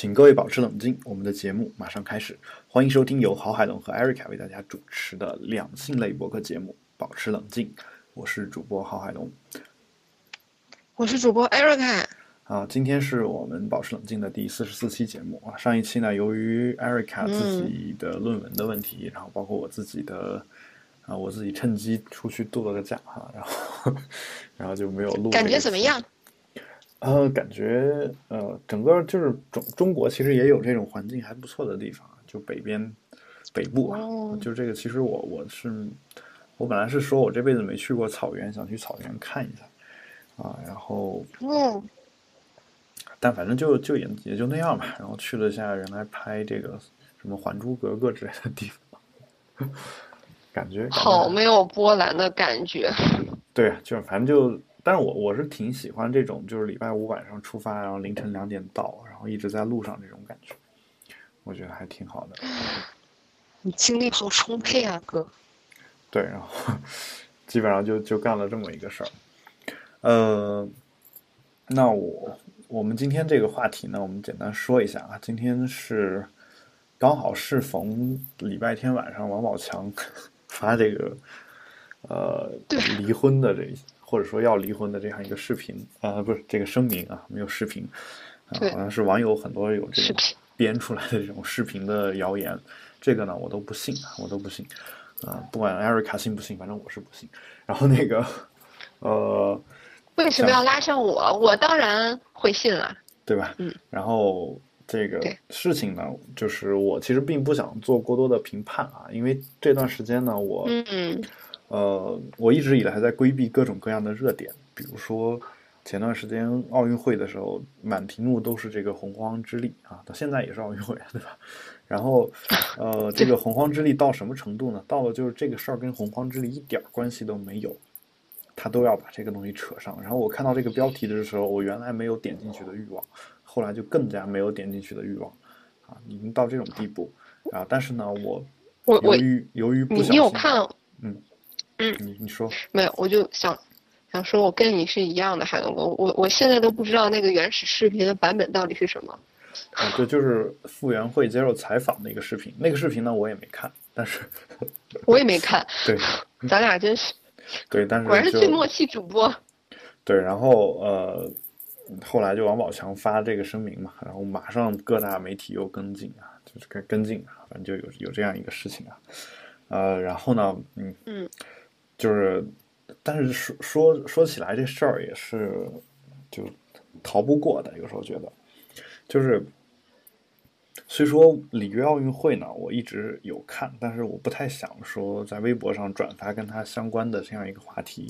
请各位保持冷静，我们的节目马上开始。欢迎收听由郝海龙和艾瑞卡为大家主持的两性类博客节目《保持冷静》，我是主播郝海龙，我是主播艾瑞卡。啊，今天是我们保持冷静的第四十四期节目啊。上一期呢，由于艾瑞卡自己的论文的问题，然后包括我自己的啊，我自己趁机出去度了个假哈，然后 然后就没有录。感觉怎么样？呃，感觉呃，整个就是中中国其实也有这种环境还不错的地方，就北边北部啊，就这个其实我我是我本来是说我这辈子没去过草原，想去草原看一下啊，然后嗯。但反正就就也也就那样吧，然后去了下原来拍这个什么《还珠格格》之类的地方，感觉好没有波澜的感觉。对，就是反正就，但是我我是挺喜欢这种，就是礼拜五晚上出发，然后凌晨两点到，然后一直在路上这种感觉，我觉得还挺好的。你精力好充沛啊，哥。对，然后基本上就就干了这么一个事儿。呃，那我。我们今天这个话题呢，我们简单说一下啊。今天是刚好适逢礼拜天晚上，王宝强 发这个呃离婚的这或者说要离婚的这样一个视频啊，不是这个声明啊，没有视频啊，好像是网友很多有这种编出来的这种视频的谣言。这个呢，我都不信啊，我都不信啊，不管艾瑞卡信不信，反正我是不信。然后那个呃。为什么要拉上我？我当然会信了，对吧？嗯。然后这个事情呢，就是我其实并不想做过多的评判啊，因为这段时间呢，我嗯呃，我一直以来还在规避各种各样的热点，比如说前段时间奥运会的时候，满屏幕都是这个洪荒之力啊，到现在也是奥运会，对吧？然后呃，这个洪荒之力到什么程度呢？到了就是这个事儿跟洪荒之力一点关系都没有。他都要把这个东西扯上，然后我看到这个标题的时候，我原来没有点进去的欲望，后来就更加没有点进去的欲望，啊，已经到这种地步啊！但是呢，我由于由于不你有看？嗯嗯，你你说没有？我就想想说，我跟你是一样的，海龙哥，我我现在都不知道那个原始视频的版本到底是什么。啊，对，就是傅园慧接受采访的一个视频，那个视频呢我也没看，但是 我也没看，对，咱俩真是。对，但是 果然是最默契主播。对，然后呃，后来就王宝强发这个声明嘛，然后马上各大媒体又跟进啊，就是跟跟进啊，反正就有有这样一个事情啊，呃，然后呢，嗯嗯，就是，但是说说说起来这事儿也是就逃不过的，有时候觉得。就是。虽说里约奥运会呢，我一直有看，但是我不太想说在微博上转发跟它相关的这样一个话题，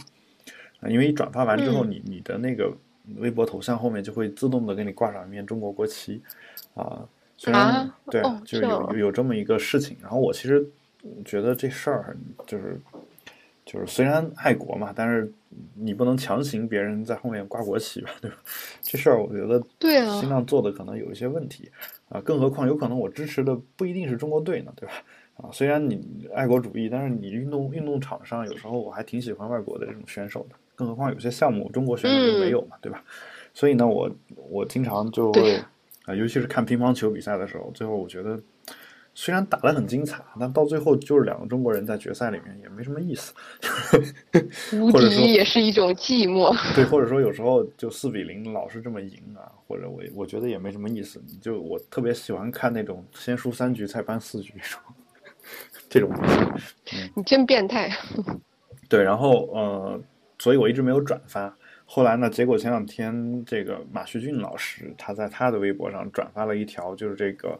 啊，因为一转发完之后，你你的那个微博头像后面就会自动的给你挂上一面中国国旗，啊，虽然对，就是有有这么一个事情，然后我其实觉得这事儿就是就是虽然爱国嘛，但是你不能强行别人在后面挂国旗吧，对吧？这事儿我觉得对啊，新浪做的可能有一些问题。啊，更何况有可能我支持的不一定是中国队呢，对吧？啊，虽然你爱国主义，但是你运动运动场上有时候我还挺喜欢外国的这种选手的。更何况有些项目中国选手就没有嘛，对吧？所以呢，我我经常就会啊，尤其是看乒乓球比赛的时候，最后我觉得。虽然打得很精彩，但到最后就是两个中国人在决赛里面也没什么意思。无 敌也是一种寂寞。对，或者说有时候就四比零老是这么赢啊，或者我我觉得也没什么意思。就我特别喜欢看那种先输三局再扳四局这种东西。你真变态。对，然后呃，所以我一直没有转发。后来呢，结果前两天这个马旭俊老师他在他的微博上转发了一条，就是这个。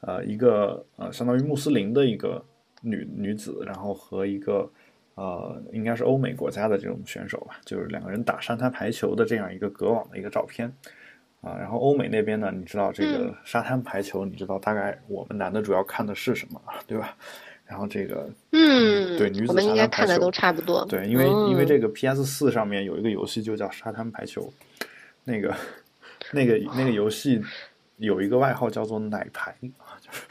呃，一个呃，相当于穆斯林的一个女女子，然后和一个呃，应该是欧美国家的这种选手吧，就是两个人打沙滩排球的这样一个隔网的一个照片啊。然后欧美那边呢，你知道这个沙滩排球，你知道大概我们男的主要看的是什么，对吧？然后这个嗯，对，女子我们应该看的都差不多。对，因为因为这个 PS 四上面有一个游戏就叫沙滩排球，那个那个那个游戏有一个外号叫做奶排。就是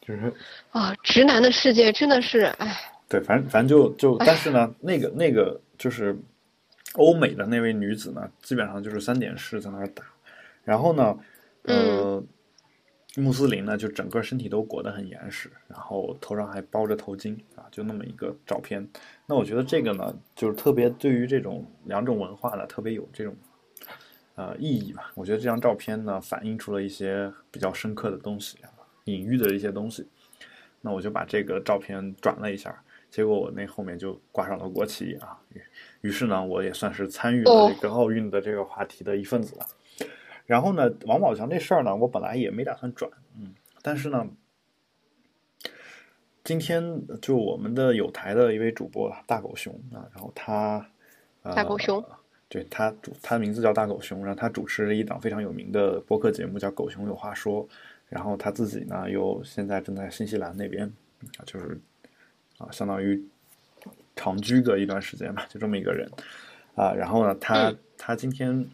就是啊，直男的世界真的是哎。对，反正反正就就，但是呢，那个那个就是欧美的那位女子呢，基本上就是三点式在那儿打，然后呢，呃，穆斯林呢，就整个身体都裹得很严实，然后头上还包着头巾啊，就那么一个照片。那我觉得这个呢，就是特别对于这种两种文化呢，特别有这种呃意义吧。我觉得这张照片呢，反映出了一些比较深刻的东西啊，隐喻的一些东西。那我就把这个照片转了一下，结果我那后面就挂上了国旗啊。于是呢，我也算是参与了这个奥运的这个话题的一份子了。然后呢，王宝强这事儿呢，我本来也没打算转，嗯，但是呢，今天就我们的有台的一位主播大狗熊啊，然后他，大狗熊，对他主，他的名字叫大狗熊，然后他主持了一档非常有名的播客节目叫《狗熊有话说》，然后他自己呢又现在正在新西兰那边啊，就是啊，相当于长居个一段时间吧，就这么一个人啊，然后呢，他他今天。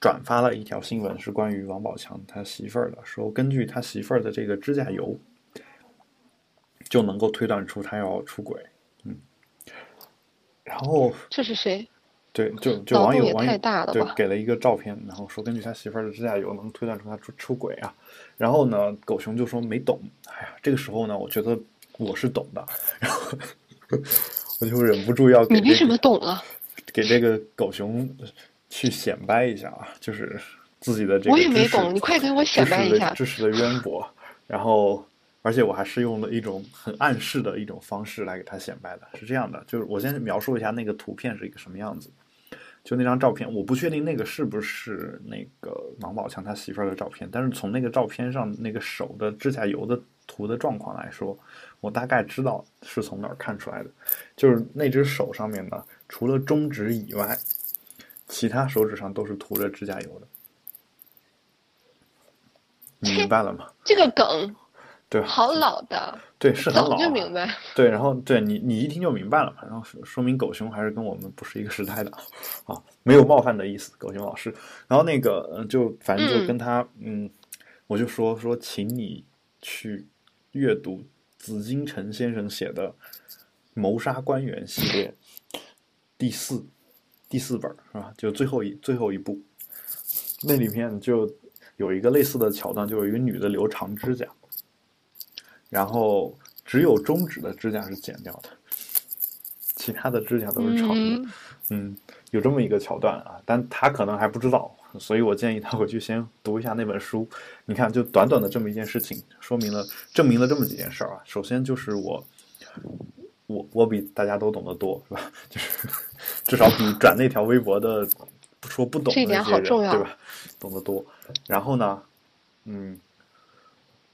转发了一条新闻，是关于王宝强他媳妇儿的，说根据他媳妇儿的这个指甲油，就能够推断出他要出轨。嗯，然后这是谁？对，就就网友网友对给了一个照片，然后说根据他媳妇儿的指甲油能推断出他出出轨啊。然后呢，狗熊就说没懂。哎呀，这个时候呢，我觉得我是懂的，然后我就忍不住要给你为什么懂了？给这个狗熊。去显摆一下啊，就是自己的这个我也没懂，你快给我显摆一下知识的渊博。然后，而且我还是用了一种很暗示的一种方式来给他显摆的。是这样的，就是我先描述一下那个图片是一个什么样子。就那张照片，我不确定那个是不是那个王宝强他媳妇儿的照片，但是从那个照片上那个手的指甲油的涂的状况来说，我大概知道是从哪儿看出来的。就是那只手上面呢，除了中指以外。其他手指上都是涂着指甲油的，你明白了吗？这个梗，对，好老的，对，是很老，就明白。对，然后对你，你一听就明白了，然后说明狗熊还是跟我们不是一个时代的啊，没有冒犯的意思，狗熊老师。然后那个，就反正就跟他，嗯，我就说说，请你去阅读紫金陈先生写的《谋杀官员》系列第四。第四本是吧？就最后一最后一部，那里面就有一个类似的桥段，就有一个女的留长指甲，然后只有中指的指甲是剪掉的，其他的指甲都是长的。嗯，有这么一个桥段啊，但他可能还不知道，所以我建议他回去先读一下那本书。你看，就短短的这么一件事情，说明了证明了这么几件事儿啊。首先就是我。我我比大家都懂得多，是吧？就是至少比转那条微博的说不懂的这些人，对吧？懂得多。然后呢，嗯，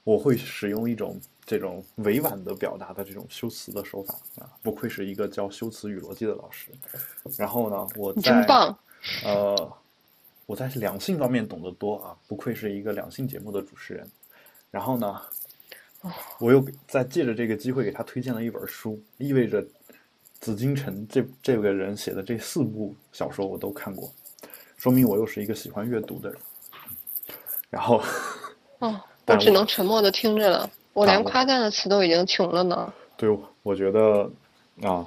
我会使用一种这种委婉的表达的这种修辞的手法啊，不愧是一个教修辞与逻辑的老师。然后呢，我在呃，我在两性方面懂得多啊，不愧是一个两性节目的主持人。然后呢。我又在借着这个机会给他推荐了一本书，意味着紫金城这这个人写的这四部小说我都看过，说明我又是一个喜欢阅读的人。然后，哦，我只能沉默的听着了，我连夸赞的词都已经穷了呢。对，我觉得啊，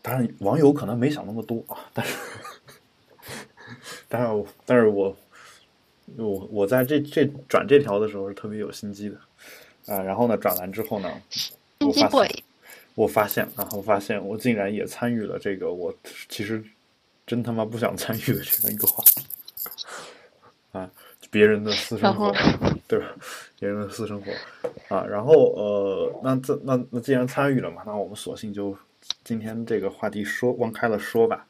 当然网友可能没想那么多啊，但是，但是，但是我我我在这这转这条的时候是特别有心机的。啊，然后呢，转完之后呢，我发现，我发现啊，我发现我竟然也参与了这个我其实真他妈不想参与的这样一个话题啊，别人的私生活，对吧？别人的私生活啊，然后呃，那这那那既然参与了嘛，那我们索性就今天这个话题说往开了说吧。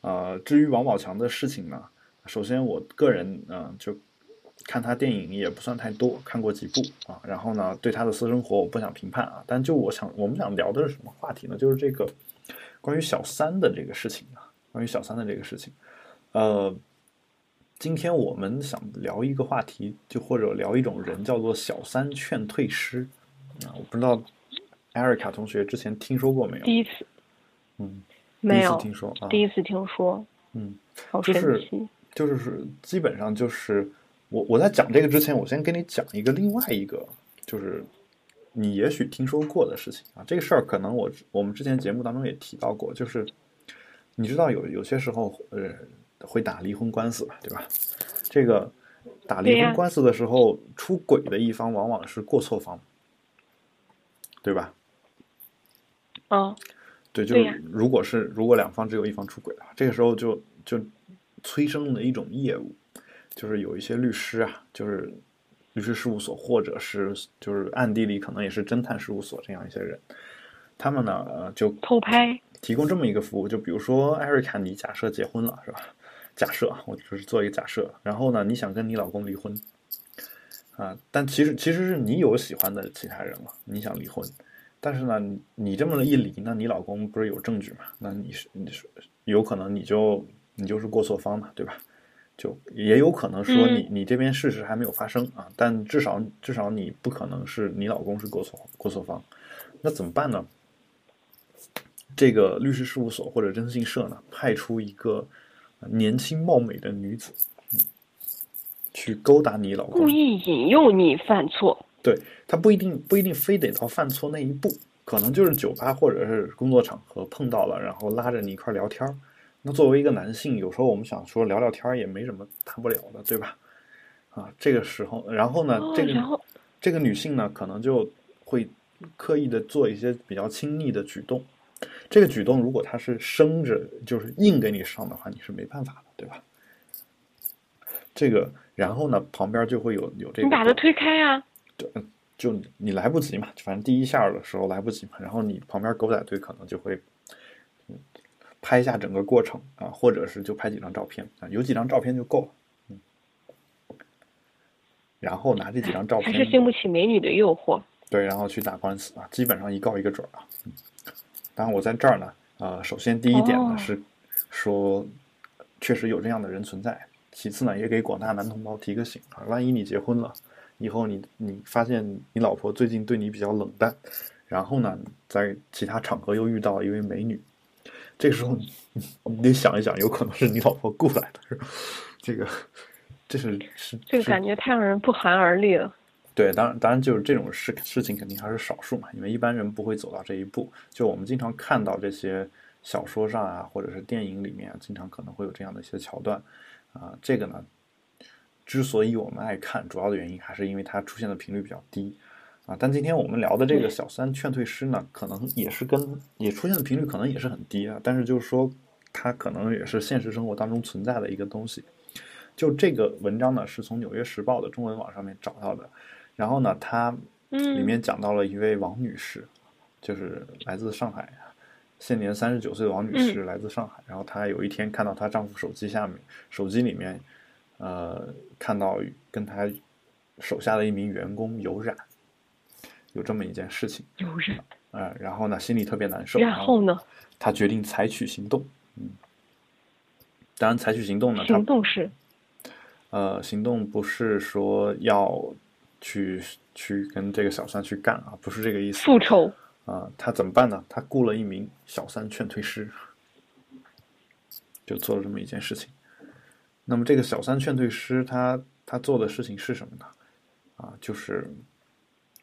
啊，至于王宝强的事情呢，首先我个人啊就。看他电影也不算太多，看过几部啊。然后呢，对他的私生活我不想评判啊。但就我想，我们想聊的是什么话题呢？就是这个关于小三的这个事情啊。关于小三的这个事情，呃，今天我们想聊一个话题，就或者聊一种人，叫做小三劝退师啊。我不知道艾瑞卡同学之前听说过没有？第一次，嗯，没有听说啊，第一次听说，嗯，好神奇，就是是基本上就是。我我在讲这个之前，我先跟你讲一个另外一个，就是你也许听说过的事情啊。这个事儿可能我我们之前节目当中也提到过，就是你知道有有些时候呃会打离婚官司吧，对吧？这个打离婚官司的时候，出轨的一方往往是过错方，对吧？哦，对，就是如果是如果两方只有一方出轨的话，这个时候就就催生了一种业务，就是有一些律师啊，就是律师事务所，或者是就是暗地里可能也是侦探事务所这样一些人，他们呢呃就偷拍提供这么一个服务，就比如说艾瑞卡，你假设结婚了是吧？假设我只是做一个假设，然后呢，你想跟你老公离婚啊，但其实其实是你有喜欢的其他人了，你想离婚。但是呢，你这么一离，那你老公不是有证据嘛？那你是你是有可能你就你就是过错方嘛，对吧？就也有可能说你你这边事实还没有发生啊，但至少至少你不可能是你老公是过错过错方，那怎么办呢？这个律师事务所或者征信社呢，派出一个年轻貌美的女子，嗯去勾搭你老公，故意引诱你犯错。对他不一定不一定非得到犯错那一步，可能就是酒吧或者是工作场合碰到了，然后拉着你一块聊天那作为一个男性，有时候我们想说聊聊天也没什么大不了的，对吧？啊，这个时候，然后呢，这个这个女性呢，可能就会刻意的做一些比较亲昵的举动。这个举动如果他是生着就是硬给你上的话，你是没办法的，对吧？这个，然后呢，旁边就会有有这个，你把它推开啊。就你来不及嘛，反正第一下的时候来不及嘛，然后你旁边狗仔队可能就会拍一下整个过程啊，或者是就拍几张照片啊，有几张照片就够了，嗯，然后拿这几张照片，还是经不起美女的诱惑，对，然后去打官司啊，基本上一告一个准啊。当然我在这儿呢，呃，首先第一点呢是说确实有这样的人存在，其次呢也给广大男同胞提个醒啊，万一你结婚了。以后你你发现你老婆最近对你比较冷淡，然后呢，在其他场合又遇到一位美女，这个时候 我们得想一想，有可能是你老婆雇来的，是吧？这个这是是这个感觉太让人不寒而栗了。对，当然当然就是这种事事情肯定还是少数嘛，因为一般人不会走到这一步。就我们经常看到这些小说上啊，或者是电影里面，经常可能会有这样的一些桥段啊，这个呢。之所以我们爱看，主要的原因还是因为它出现的频率比较低，啊，但今天我们聊的这个小三劝退师呢，可能也是跟也出现的频率可能也是很低啊，但是就是说它可能也是现实生活当中存在的一个东西。就这个文章呢，是从《纽约时报》的中文网上面找到的，然后呢，它里面讲到了一位王女士，就是来自上海，现年三十九岁的王女士来自上海，然后她有一天看到她丈夫手机下面手机里面。呃，看到跟她手下的一名员工有染，有这么一件事情。有染。呃，然后呢，心里特别难受。然后呢？她决定采取行动。嗯。当然，采取行动呢？行动是？呃，行动不是说要去去跟这个小三去干啊，不是这个意思。复仇。啊，他怎么办呢？他雇了一名小三劝退师，就做了这么一件事情。那么这个小三劝退师他他做的事情是什么呢？啊，就是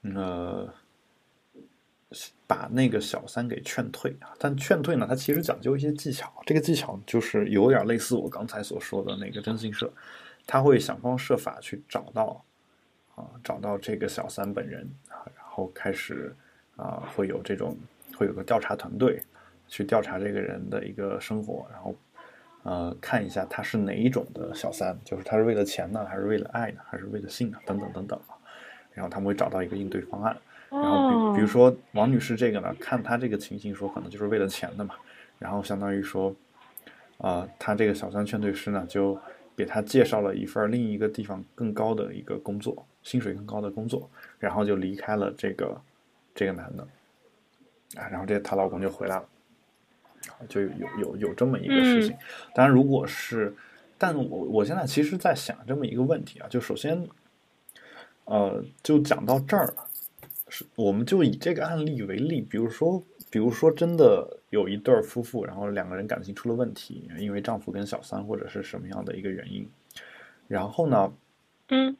呃把那个小三给劝退啊。但劝退呢，它其实讲究一些技巧。这个技巧就是有点类似我刚才所说的那个征信社，他会想方设法去找到啊，找到这个小三本人啊，然后开始啊，会有这种会有个调查团队去调查这个人的一个生活，然后。呃，看一下他是哪一种的小三，就是他是为了钱呢，还是为了爱呢，还是为了性呢，等等等等啊。然后他们会找到一个应对方案。然后比比如说王女士这个呢，看她这个情形说可能就是为了钱的嘛。然后相当于说，啊，她这个小三劝退师呢，就给她介绍了一份另一个地方更高的一个工作，薪水更高的工作，然后就离开了这个这个男的，啊，然后这她老公就回来了。就有有有这么一个事情，当然，如果是，但我我现在其实在想这么一个问题啊，就首先，呃，就讲到这儿了，是我们就以这个案例为例，比如说，比如说真的有一对夫妇，然后两个人感情出了问题，因为丈夫跟小三或者是什么样的一个原因，然后呢，嗯，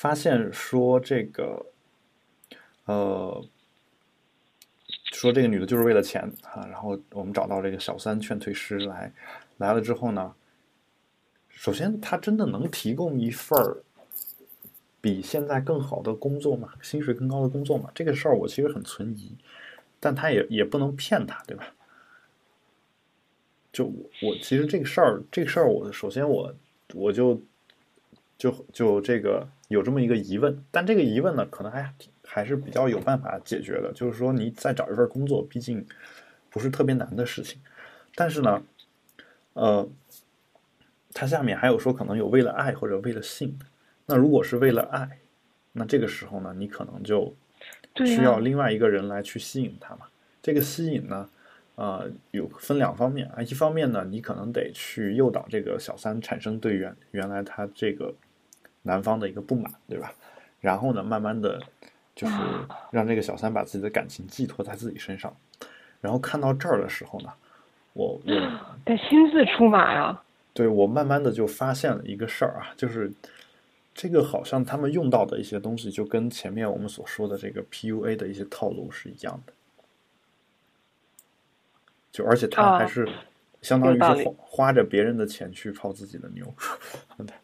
发现说这个，呃。说这个女的就是为了钱啊，然后我们找到这个小三劝退师来，来了之后呢，首先他真的能提供一份儿比现在更好的工作吗？薪水更高的工作吗？这个事儿我其实很存疑，但他也也不能骗他，对吧？就我其实这个事儿，这个事儿我首先我我就就就这个有这么一个疑问，但这个疑问呢，可能还还是比较有办法解决的，就是说你再找一份工作，毕竟不是特别难的事情，但是呢，呃，它下面还有说可能有为了爱或者为了性，那如果是为了爱，那这个时候呢，你可能就需要另外一个人来去吸引他嘛，这个吸引呢。呃，有分两方面。啊，一方面呢，你可能得去诱导这个小三产生对原原来他这个男方的一个不满，对吧？然后呢，慢慢的，就是让这个小三把自己的感情寄托在自己身上。然后看到这儿的时候呢，我我 得亲自出马呀。对，我慢慢的就发现了一个事儿啊，就是这个好像他们用到的一些东西，就跟前面我们所说的这个 PUA 的一些套路是一样的。就而且他还是相当于是花花着别人的钱去泡自己的妞，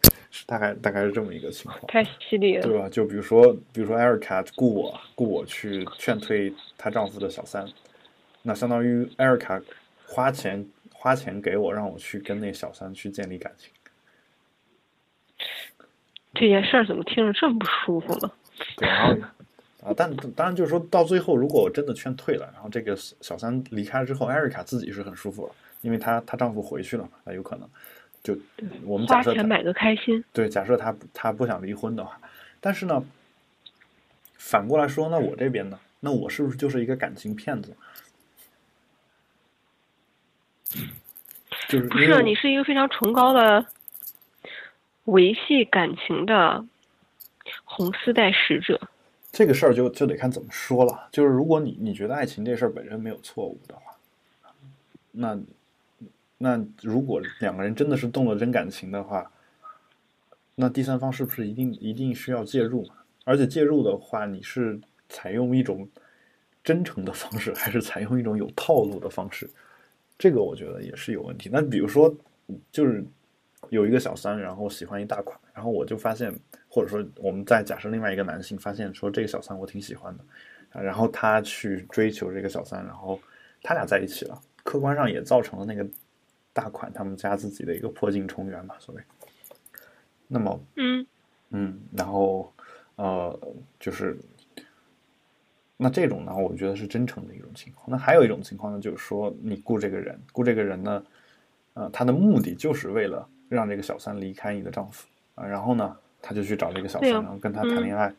是 大概大概是这么一个情况。太犀利了，对吧？就比如说，比如说艾瑞卡雇我雇我去劝退她丈夫的小三，那相当于艾瑞卡花钱花钱给我，让我去跟那小三去建立感情。这件事儿怎么听着这么不舒服呢？对啊。啊，但当然就是说到最后，如果我真的劝退了，然后这个小三离开了之后，艾瑞卡自己是很舒服了，因为她她丈夫回去了嘛，那有可能就我们假设买个开心。对，假设他他不想离婚的话，但是呢，反过来说，那我这边呢，那我是不是就是一个感情骗子？就是不是你是一个非常崇高的维系感情的红丝带使者。这个事儿就就得看怎么说了。就是如果你你觉得爱情这事儿本身没有错误的话，那那如果两个人真的是动了真感情的话，那第三方是不是一定一定需要介入？而且介入的话，你是采用一种真诚的方式，还是采用一种有套路的方式？这个我觉得也是有问题。那比如说，就是有一个小三，然后喜欢一大款，然后我就发现。或者说，我们再假设另外一个男性发现说这个小三我挺喜欢的，然后他去追求这个小三，然后他俩在一起了，客观上也造成了那个大款他们家自己的一个破镜重圆嘛，所谓。那么，嗯嗯，然后呃，就是那这种呢，我觉得是真诚的一种情况。那还有一种情况呢，就是说你雇这个人，雇这个人呢，呃，他的目的就是为了让这个小三离开你的丈夫啊，然后呢。他就去找这个小三，然后跟他谈恋爱，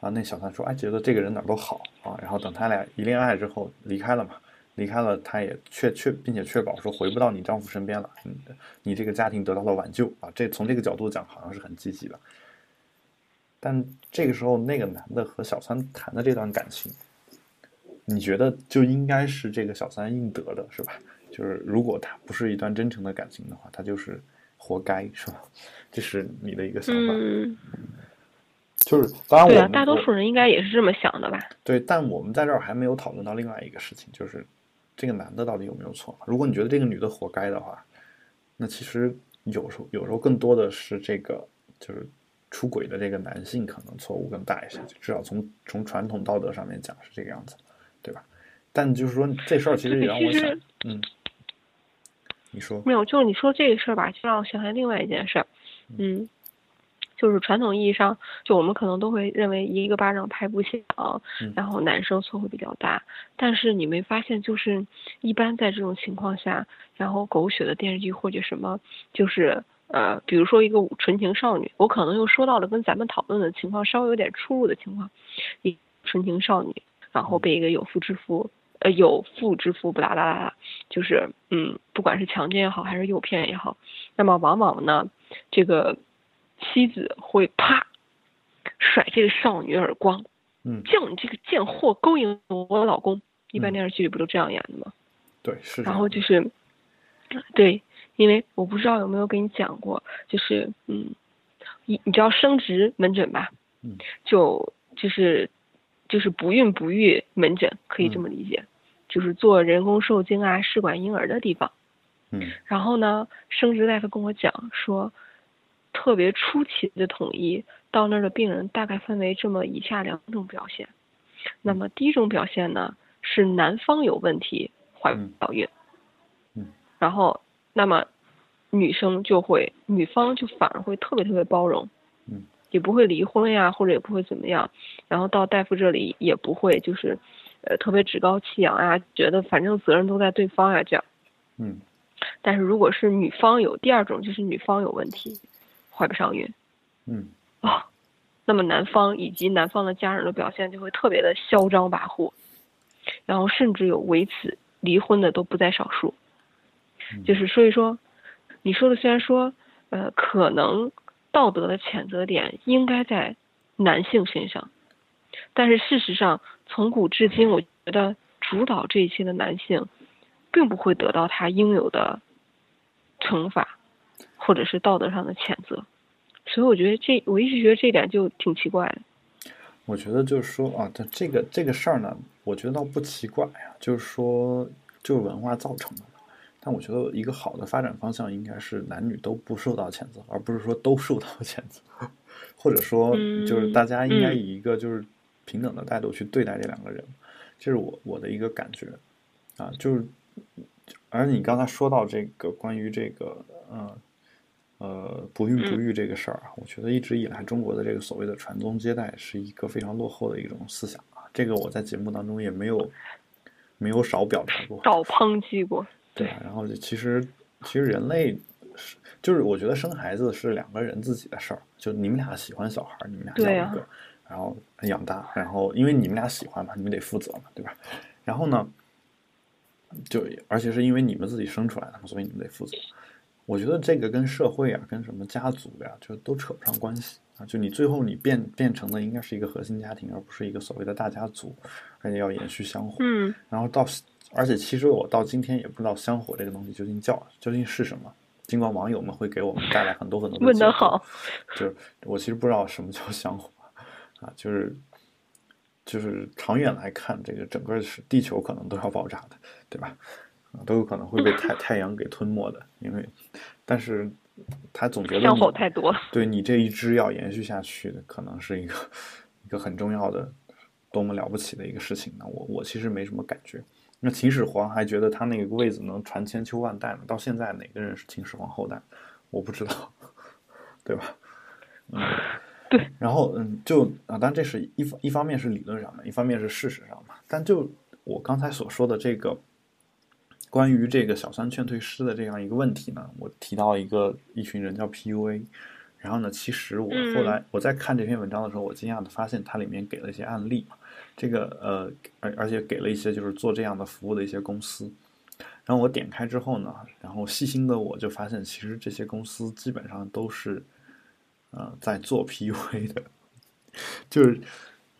啊，那小三说，哎，觉得这个人哪儿都好啊，然后等他俩一恋爱之后离开了嘛，离开了，他也确确并且确保说回不到你丈夫身边了，你你这个家庭得到了挽救啊，这从这个角度讲好像是很积极的，但这个时候那个男的和小三谈的这段感情，你觉得就应该是这个小三应得的是吧？就是如果他不是一段真诚的感情的话，他就是活该是吧？这是你的一个想法，嗯就是当然，对啊，大多数人应该也是这么想的吧？对，但我们在这儿还没有讨论到另外一个事情，就是这个男的到底有没有错？如果你觉得这个女的活该的话，那其实有时候有时候更多的是这个就是出轨的这个男性可能错误更大一些，至少从从传统道德上面讲是这个样子，对吧？但就是说这事儿其实也让我想，嗯，你说没有？就是你说这个事儿吧，就让我想起另外一件事儿。嗯，就是传统意义上，就我们可能都会认为一个巴掌拍不响，然后男生错会比较大。但是你没发现，就是一般在这种情况下，然后狗血的电视剧或者什么，就是呃，比如说一个纯情少女，我可能又说到了跟咱们讨论的情况稍微有点出入的情况，一纯情少女，然后被一个有妇之夫，呃，有妇之夫不啦啦啦，就是嗯，不管是强奸也好，还是诱骗也好，那么往往呢。这个妻子会啪甩这个少女耳光，嗯，叫你这个贱货勾引我老公。一般电视剧里不都这样演的吗？对，是。然后就是，对，因为我不知道有没有跟你讲过，就是嗯，你你知道生殖门诊吧？嗯，就就是就是不孕不育门诊，可以这么理解，就是做人工受精啊、试管婴儿的地方。嗯然后呢，生殖大夫跟我讲说，特别出奇的统一到那儿的病人大概分为这么以下两种表现。那么第一种表现呢是男方有问题，怀不到孕。嗯。然后，那么女生就会，女方就反而会特别特别包容。嗯。也不会离婚呀，或者也不会怎么样。然后到大夫这里也不会就是，呃，特别趾高气扬啊，觉得反正责任都在对方呀这样。嗯但是如果是女方有第二种，就是女方有问题，怀不上孕嗯啊、那么男方以及男方的家人的表现就会特别的嚣张跋扈，然后甚至有为此离婚的都不在少数。嗯就是所以说，你说的虽然说，呃，可能道德的谴责点应该在男性身上，但是事实上从古至今，我觉得主导这一切的男性，并不会得到他应有的惩罚，或者是道德上的谴责。所以我觉得这，我一直觉得这一点就挺奇怪的。我觉得就是说啊，这这个这个事儿呢，我觉得倒不奇怪呀，就是说就是文化造成的。但我觉得一个好的发展方向应该是男女都不受到谴责，而不是说都受到谴责，或者说就是大家应该以一个就是平等的态度去对待这两个人，这是我我的一个感觉啊，就是而你刚才说到这个关于这个呃呃不孕不育这个事儿啊，我觉得一直以来中国的这个所谓的传宗接代是一个非常落后的一种思想啊，这个我在节目当中也没有没有少表达过，少抨击过。对，然后其实其实人类是就是我觉得生孩子是两个人自己的事儿，就你们俩喜欢小孩儿，你们俩要一个，啊、然后养大，然后因为你们俩喜欢嘛，你们得负责嘛，对吧？然后呢，就而且是因为你们自己生出来的，所以你们得负责。我觉得这个跟社会啊，跟什么家族呀、就都扯不上关系啊。就你最后你变变成的应该是一个核心家庭，而不是一个所谓的大家族，而且要延续香火。嗯。然后到。而且其实我到今天也不知道香火这个东西究竟叫究竟是什么，尽管网友们会给我们带来很多很多的问得好，就是我其实不知道什么叫香火啊，就是就是长远来看，这个整个是地球可能都要爆炸的，对吧？啊，都有可能会被太太阳给吞没的，因为但是他总觉得太多，对你这一支要延续下去的，可能是一个一个很重要的、多么了不起的一个事情呢？我我其实没什么感觉。那秦始皇还觉得他那个位子能传千秋万代呢，到现在哪个人是秦始皇后代？我不知道，对吧？嗯，对。然后嗯，就啊，当然这是一一方面是理论上的，一方面是事实上嘛。但就我刚才所说的这个关于这个小三劝退师的这样一个问题呢，我提到一个一群人叫 PUA，然后呢，其实我后来我在看这篇文章的时候，我惊讶的发现它里面给了一些案例。这个呃，而而且给了一些就是做这样的服务的一些公司，然后我点开之后呢，然后细心的我就发现，其实这些公司基本上都是呃在做 PUA 的，就是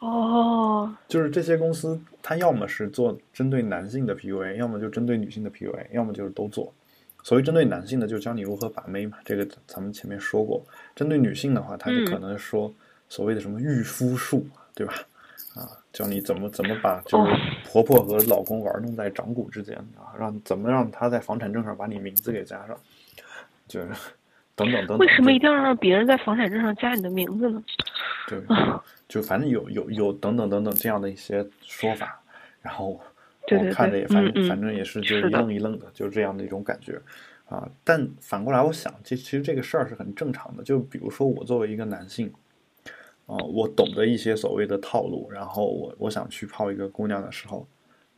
哦，就是这些公司，它要么是做针对男性的 PUA，要么就针对女性的 PUA，要么就是都做。所谓针对男性的，就教你如何把妹嘛，这个咱们前面说过。针对女性的话，他就可能说所谓的什么御夫术，对吧？啊，教你怎么怎么把就是婆婆和老公玩弄在掌骨之间啊，让怎么让他在房产证上把你名字给加上，就是等等等等。为什么一定要让别人在房产证上加你的名字呢？对，就反正有有有等等等等这样的一些说法，然后我看着也反正反正也是就一愣一愣的，就是这样的一种感觉啊。但反过来我想，这其实这个事儿是很正常的。就比如说我作为一个男性。啊、呃，我懂得一些所谓的套路，然后我我想去泡一个姑娘的时候，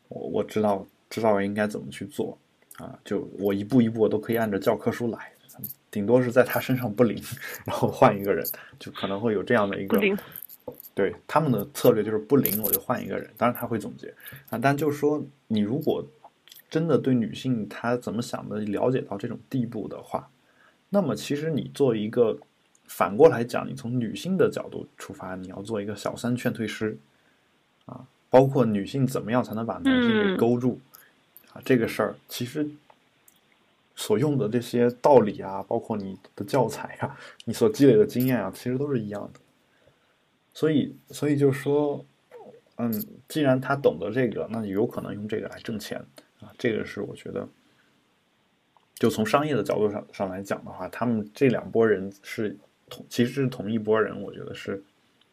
我我知道知道应该怎么去做啊，就我一步一步我都可以按照教科书来，顶多是在他身上不灵，然后换一个人，就可能会有这样的一个，对他们的策略就是不灵我就换一个人，当然他会总结啊，但就是说你如果真的对女性她怎么想的了解到这种地步的话，那么其实你做一个。反过来讲，你从女性的角度出发，你要做一个小三劝退师，啊，包括女性怎么样才能把男性给勾住，嗯、啊，这个事儿其实所用的这些道理啊，包括你的教材啊，你所积累的经验啊，其实都是一样的。所以，所以就是说，嗯，既然他懂得这个，那有可能用这个来挣钱啊，这个是我觉得就从商业的角度上上来讲的话，他们这两拨人是同，其实是同一拨人，我觉得是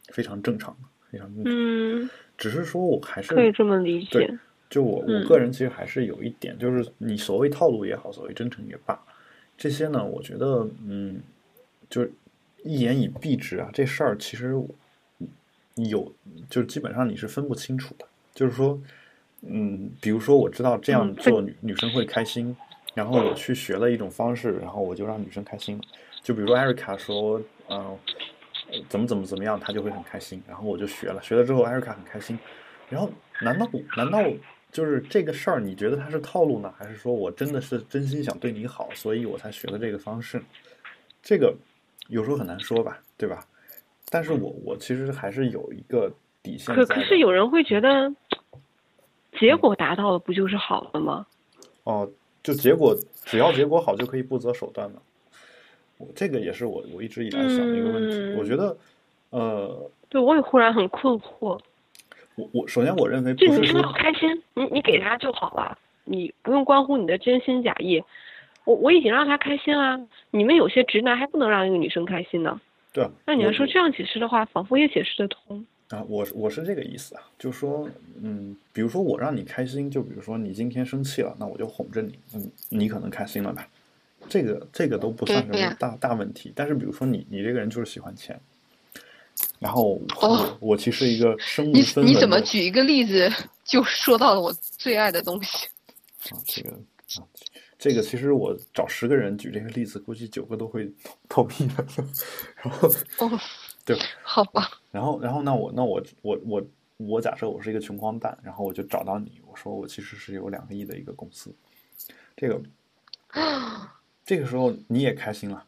非常正常的，非常正常。嗯，只是说我还是可以这么理对解。就我我嗯个人其实还是有一点，就是你所谓套路也好，所谓真诚也罢，这些呢，我觉得，嗯，就是一言以蔽之啊，这事儿其实有，就基本上你是分不清楚的。就是说，嗯，比如说我知道这样嗯做女女生会开心，然后我去学了一种方式，然后我就让女生开心了。就比如说艾瑞卡说，嗯、怎么怎么怎么样，她就会很开心，然后我就学了，学了之后艾瑞卡很开心，然后难道难道就是这个事儿，你觉得它是套路呢，还是说我真的是真心想对你好，所以我才学的这个方式？这个有时候很难说吧，对吧？但是我我其实还是有一个底线可在。可是有人会觉得，结果达到了不就是好了吗？哦，就结果只要结果好就可以不择手段了。我这个也是我我一直以来想的一个问题。嗯我觉得，呃，对，我也忽然很困惑。我我首先我认为就你听不是说到开心，你你给他就好了，你不用关乎你的真心假意。我我已经让他开心啦，你们有些直男还不能让一个女生开心呢。对啊。那你要说这样解释的话，仿佛也解释得通。啊，我我是这个意思啊，就说，嗯，比如说我让你开心，就比如说你今天生气了，那我就哄着你，嗯，你可能开心了吧？这个这个都不算什么大大问题。但是比如说你你这个人就是喜欢钱，然后我、哦我其实一个身无你你分文的怎么举一个例子就说到了我最爱的东西？啊，这个啊，这个其实我找十个人举这个例子，估计九个都会同意的。然后哦，对，好吧，然后然后那我那我我我我假设我是一个穷光蛋，然后我就找到你，我说我其实是有两个亿的一个公司，这个 这个时候你也开心了，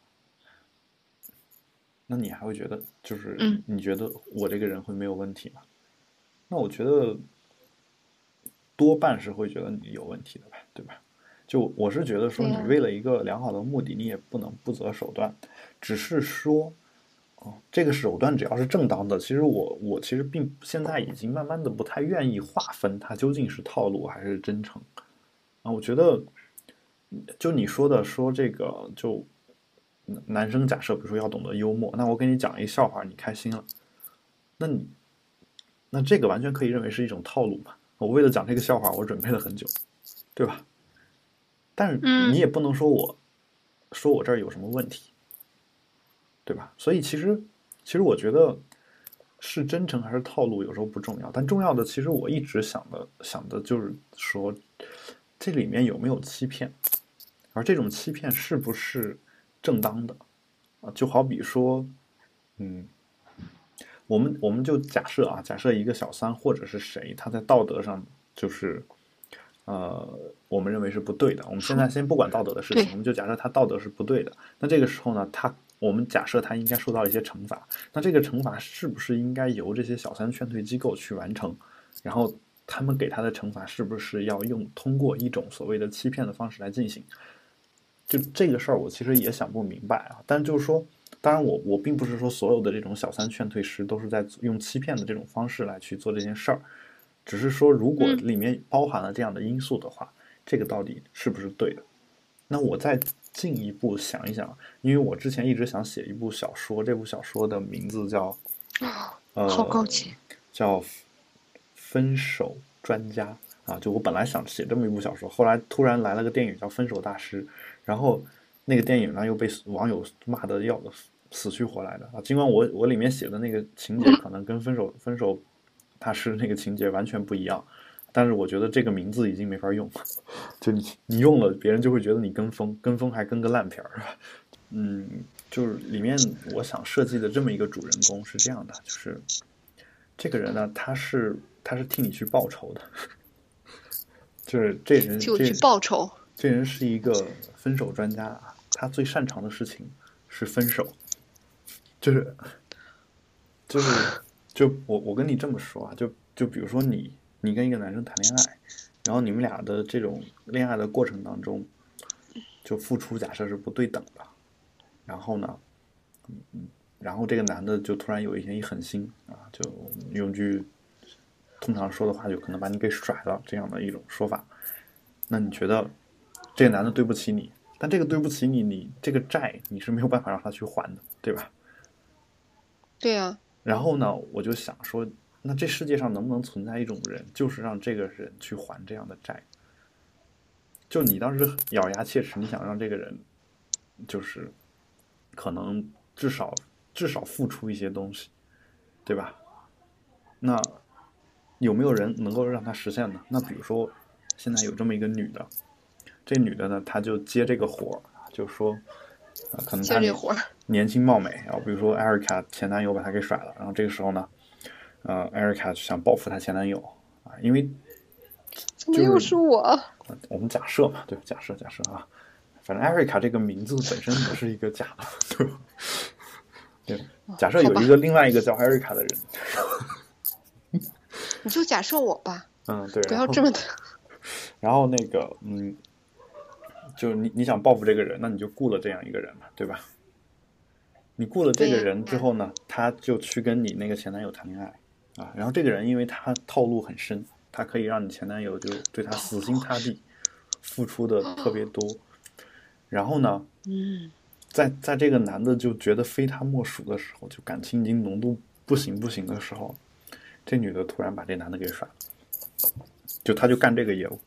那你还会觉得就是嗯你觉得我这个人会没有问题吗？那我觉得多半是会觉得你有问题的吧，对吧？就我是觉得说，你为了一个良好的目的，你也不能不择手段。只是说，哦，这个手段只要是正当的，其实我我其实并现在已经慢慢的不太愿意划分它究竟是套路还是真诚啊。我觉得，就你说的说这个，就男男生假设比如说要懂得幽默，那我给你讲一个笑话，你开心了，那你那这个完全可以认为是一种套路嘛。我为了讲这个笑话，我准备了很久，对吧？但是嗯你也不能说我，说我这儿有什么问题，对吧？所以其实，其实我觉得是真诚还是套路，有时候不重要，但重要的其实我一直想的想的就是说，这里面有没有欺骗，而这种欺骗是不是正当的啊？就好比说，嗯，我们我们就假设啊，假设一个小三或者是谁，他在道德上就是。呃，我们认为是不对的。我们现在先不管道德的事情，我们就假设他道德是不对的。那这个时候呢，他我们假设他应该受到一些惩罚。那这个惩罚是不是应该由这些小三劝退机构去完成？然后他们给他的惩罚是不是要用通过一种所谓的欺骗的方式来进行？就这个事儿，我其实也想不明白啊。但就是说，当然我我并不是说所有的这种小三劝退师都是在用欺骗的这种方式来去做这件事儿。只是说，如果嗯里面包含了这样的因素的话，这个到底是不是对的？那我再进一步想一想，因为我之前一直想写一部小说，这部小说的名字叫呃，好高级，叫《分手专家》啊。就我本来想写这么一部小说，后来突然来了个电影叫《分手大师》，然后那个电影呢又被网友骂的要死去活来的啊。尽管我我里面写的那个情节可能跟分手分手大师那个情节完全不一样，但是我觉得这个名字已经没法用，就你你用了，别人就会觉得你跟风，跟风还跟个烂片儿，嗯，就是里面我想设计的这么一个主人公是这样的，就是这个人呢，他是他是替你去报仇的，就是这人这就去报仇。这人是一个分手专家啊，他最擅长的事情是分手，就是就是就我我跟你这么说啊，就就比如说你你跟一个男生谈恋爱，然后你们俩的这种恋爱的过程当中，就付出假设是不对等的，然后呢，嗯嗯，然后这个男的就突然有一天一狠心啊，就用句通常说的话，就可能把你给甩了这样的一种说法，那你觉得这个男的对不起你，但这个对不起你，你这个债你是没有办法让他去还的，对吧？对呀、然后呢，我就想说，那这世界上能不能存在一种人，就是让这个人去还这样的债？就你当时咬牙切齿，你想让这个人，就是可能至少至少付出一些东西，对吧？那有没有人能够让他实现呢？那比如说，现在有这么一个女的，这女的呢，她就接这个活儿，就说，呃，可能她年轻貌美，然后比如说艾瑞卡前男友把她给甩了，然后这个时候呢，呃，艾瑞卡就想报复她前男友啊，因为怎么又是我？呃我们假设嘛，对，假设假设啊，反正艾瑞卡这个名字本身不是一个假的，对吧？对，假设有一个另外一个叫艾瑞卡的人，你就假设我吧，嗯，对，不要这么的。然后那个，嗯，就你你想报复这个人，那你就雇了这样一个人嘛，对吧？你雇了这个人之后呢，他就去跟你那个前男友谈恋爱啊。然后这个人因为他套路很深，他可以让你前男友就对他死心塌地，付出的特别多。然后呢，嗯，在在这个男的就觉得非他莫属的时候，就感情已经浓度不行不行的时候，这女的突然把这男的给甩了，就他就干这个业务，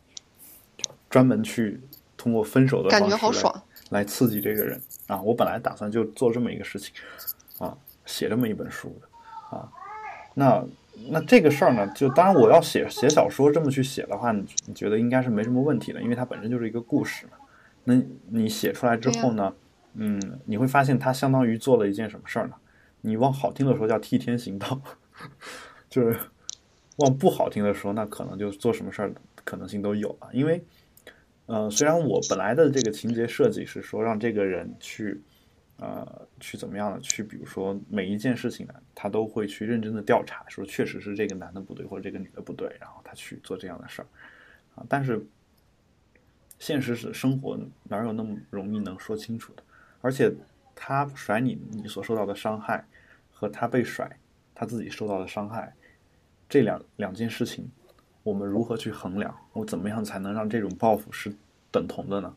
专门去通过分手的感方式来觉好爽。来刺激这个人啊！我本来打算就做这么一个事情啊，写这么一本书的啊。那那这个事儿呢，就当然我要写写小说这么去写的话，你你觉得应该是没什么问题的，因为它本身就是一个故事嘛。那你写出来之后呢，嗯，你会发现它相当于做了一件什么事儿呢？你往好听的说叫替天行道，就是 往不好听的说，那可能就做什么事儿可能性都有了，因为。呃，虽然我本来的这个情节设计是说让这个人去，呃，去怎么样呢？去比如说每一件事情呢，他都会去认真的调查，说确实是这个男的不对或者这个女的不对，然后他去做这样的事儿，啊，但是现实是生活哪有那么容易能说清楚的？而且他甩你，你所受到的伤害和他被甩，他自己受到的伤害，这两两件事情。我们如何去衡量？我怎么样才能让这种报复是等同的呢？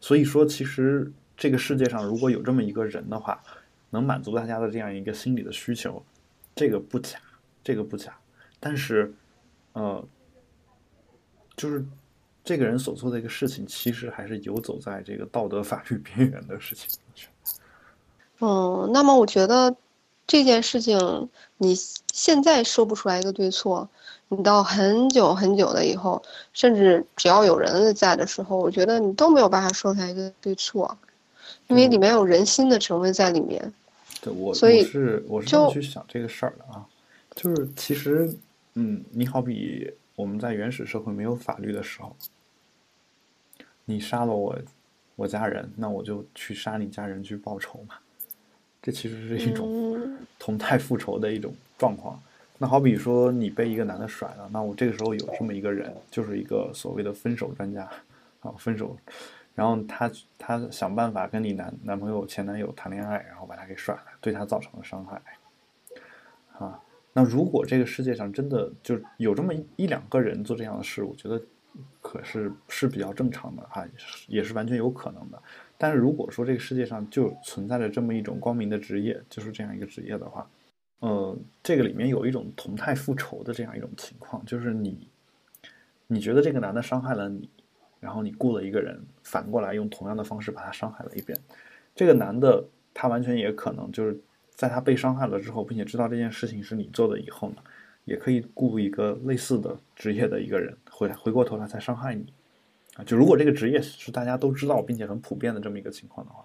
所以说，其实这个世界上如果有这么一个人的话，能满足大家的这样一个心理的需求，这个不假，这个不假。但是，呃，就是这个人所做的一个事情，其实还是游走在这个道德法律边缘的事情。嗯，那么我觉得这件事情你现在说不出来一个对错。你到很久很久的以后，甚至只要有人在的时候，我觉得你都没有办法说出来一个对错，因为里面有人心的成分在里面。对我，所以我是我是这么去想这个事儿的啊，就是其实，嗯，你好比我们在原始社会没有法律的时候，你杀了我我家人，那我就去杀你家人去报仇嘛，这其实是一种嗯同态复仇的一种状况。那好比说你被一个男的甩了，那我这个时候有这么一个人，就是一个所谓的分手专家啊，分手，然后他他想办法跟你男男朋友前男友谈恋爱，然后把他给甩了，对他造成了伤害啊。那如果这个世界上真的就有这么一一两个人做这样的事，我觉得可是是比较正常的啊，也是完全有可能的。但是如果说这个世界上就存在着这么一种光明的职业，就是这样一个职业的话，呃，这个里面有一种同态复仇的这样一种情况，就是你，你觉得这个男的伤害了你，然后你雇了一个人，反过来用同样的方式把他伤害了一遍。这个男的他完全也可能就是在他被伤害了之后，并且知道这件事情是你做的以后呢，也可以雇一个类似的职业的一个人回来回过头来再伤害你。啊，就如果这个职业是大家都知道并且很普遍的这么一个情况的话，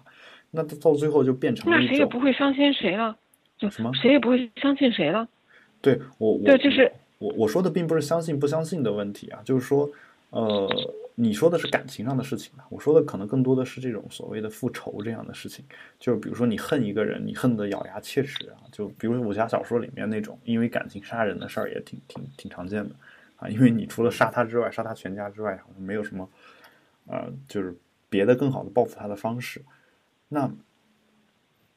那到最后就变成了那谁也不会相信谁了，就什么谁也不会相信谁了。对我，我对就是我我说的并不是相信不相信的问题啊，就是说，呃，你说的是感情上的事情啊，我说的可能更多的是这种所谓的复仇这样的事情，就是比如说你恨一个人，你恨得咬牙切齿啊，就比如武侠小说里面那种因为感情杀人的事儿也挺挺挺常见的啊，因为你除了杀他之外，杀他全家之外，好像没有什么，呃，就是别的更好的报复他的方式，那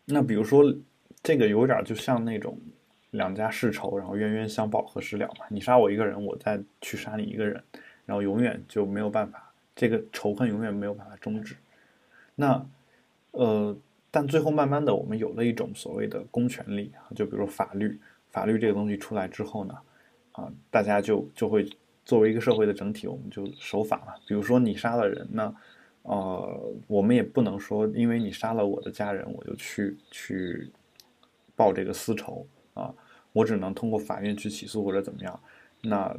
那比如说这个有点就像那种。两家世仇，然后冤冤相报何时了嘛？你杀我一个人，我再去杀你一个人，然后永远就没有办法，这个仇恨永远没有办法终止。那呃，但最后慢慢的，我们有了一种所谓的公权力，就比如法律，法律这个东西出来之后呢，啊，大家就就会作为一个社会的整体，我们就守法了。比如说你杀了人，那呃，我们也不能说因为你杀了我的家人，我就去去报这个私仇啊，我只能通过法院去起诉或者怎么样。那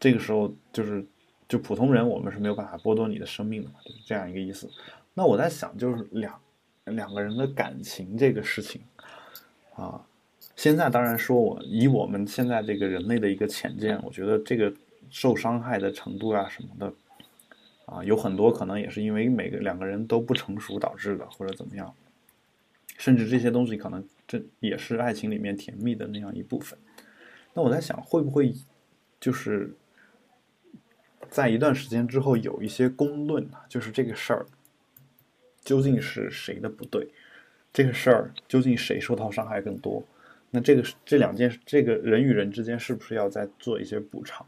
这个时候就是。就普通人，我们是没有办法剥夺你的生命的嘛，就是这样一个意思。那我在想，就是两两个人的感情这个事情啊，现在当然说我以我们现在这个人类的一个浅见，我觉得这个受伤害的程度啊什么的啊，有很多可能也是因为每个两个人都不成熟导致的，或者怎么样，甚至这些东西可能这也是爱情里面甜蜜的那样一部分。那我在想，会不会就是？在一段时间之后，有一些公论啊，就是这个事儿究竟是谁的不对？这个事儿究竟谁受到伤害更多？那这个这两件，这个人与人之间是不是要再做一些补偿？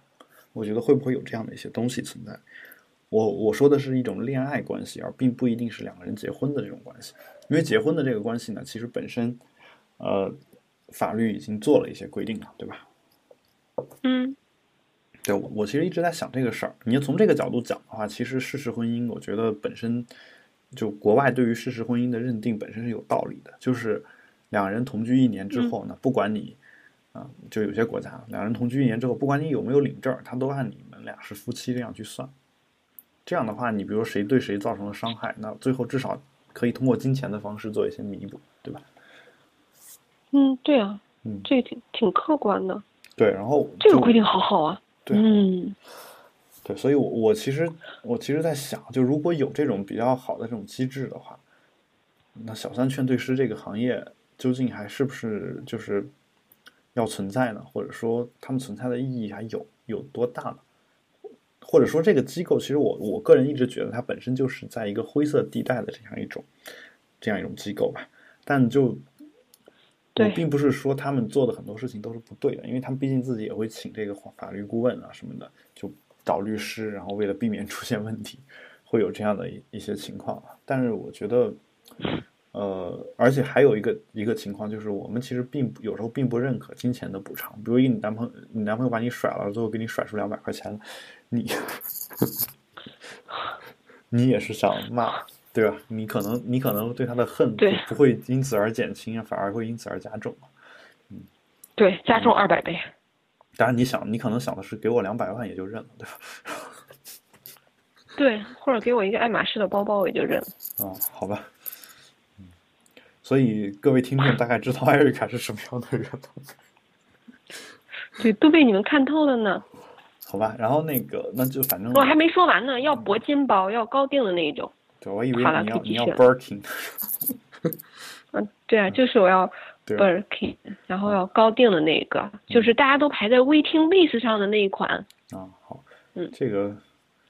我觉得会不会有这样的一些东西存在？我我说的是一种恋爱关系，而并不一定是两个人结婚的这种关系。因为结婚的这个关系呢，其实本身呃法律已经做了一些规定了，对吧？嗯。对，我我其实一直在想这个事儿。你要从这个角度讲的话，其实事实婚姻，我觉得本身就国外对于事实婚姻的认定本身是有道理的。就是两人同居一年之后呢，不管你啊，就有些国家两人同居一年之后，不管你有没有领证，他都按你们俩是夫妻这样去算。这样的话，你比如谁对谁造成了伤害，那最后至少可以通过金钱的方式做一些弥补，对吧？嗯，对啊，嗯，这挺挺客观的。对，然后这个规定好好啊。对嗯，对，所以，我我其实我其实在想，就如果有这种比较好的这种机制的话，那小三劝退师这个行业究竟还是不是就是要存在呢？或者说，他们存在的意义还有有多大呢？或者说，这个机构其实我我个人一直觉得它本身就是在一个灰色地带的这样一种这样一种机构吧，但就。我并不是说他们做的很多事情都是不对的，因为他们毕竟自己也会请这个法律顾问啊什么的，就找律师，然后为了避免出现问题，会有这样的一一些情况。但是我觉得，呃，而且还有一个一个情况就是，我们其实并有时候并不认可金钱的补偿。比如，你男朋友，你男朋友把你甩了，最后给你甩出两百块钱，你 你也是想骂。对吧？你可能你可能对他的恨不会因此而减轻，反而会因此而加重。嗯，对，加重二百倍。当然，你想，你可能想的是给我两百万也就认了，对吧？对，或者给我一个爱马仕的包包，我也就认了。哦，好吧。嗯，所以各位听众大概知道艾瑞卡是什么样的人了。对，都被你们看透了呢。好吧，然后那个，那就反正我还没说完呢，要铂金包，要高定的那一种。对，我以为你要你要 Birkin，嗯，对啊，就是我要 Birkin，然后要高定的那个，就是大家都排在 waiting list 上的那一款。啊，好，嗯，这个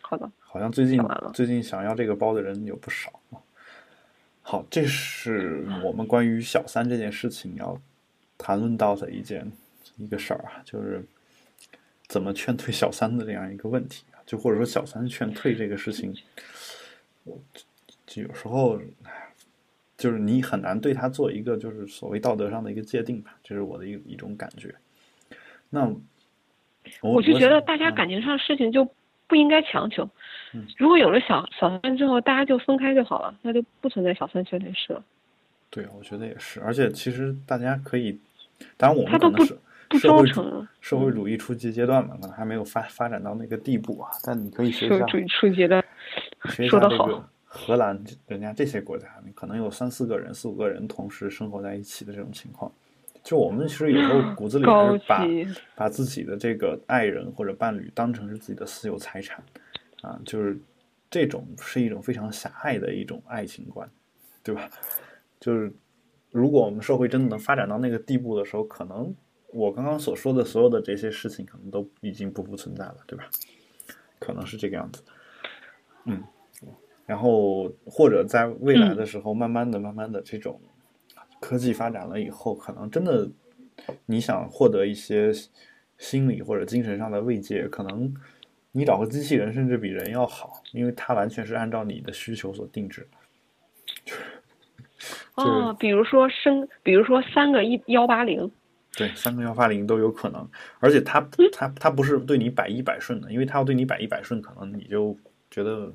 好的，好像最近最近想要这个包的人有不少。好，这是我们关于小三这件事情要谈论到的一件一个事儿啊，就是怎么劝退小三的这样一个问题啊，就或者说小三劝退这个事情。就有时候，就是你很难对他做一个就是所谓道德上的一个界定吧，这是我的一一种感觉。那我就觉得大家感情上的事情就不应该强求。如果有了小小三之后，大家就分开就好了，那就不存在小三缺点事了。对，我觉得也是。而且其实大家可以，当然我们可能是社会社会主义初级阶段嘛，可能还没有发发展到那个地步啊。但你可以学一下主义初级阶段。学一下这个荷兰，人家这些国家，可能有三四个人、四五个人同时生活在一起的这种情况。就我们其实有时候骨子里还是把把自己的这个爱人或者伴侣当成是自己的私有财产啊，就是这种是一种非常狭隘的一种爱情观，对吧？就是如果我们社会真的能发展到那个地步的时候，可能我刚刚所说的所有的这些事情，可能都已经不复存在了，对吧？可能是这个样子。嗯，然后或者在未来的时候，慢慢的、慢慢的，这种科技发展了以后，可能真的你想获得一些心理或者精神上的慰藉，可能你找个机器人甚至比人要好，因为它完全是按照你的需求所定制。哦，比如说生，比如说三个一幺八零，对，三个幺八零都有可能，而且它它它不是对你百依百顺的，因为它要对你百依百顺，可能你就觉得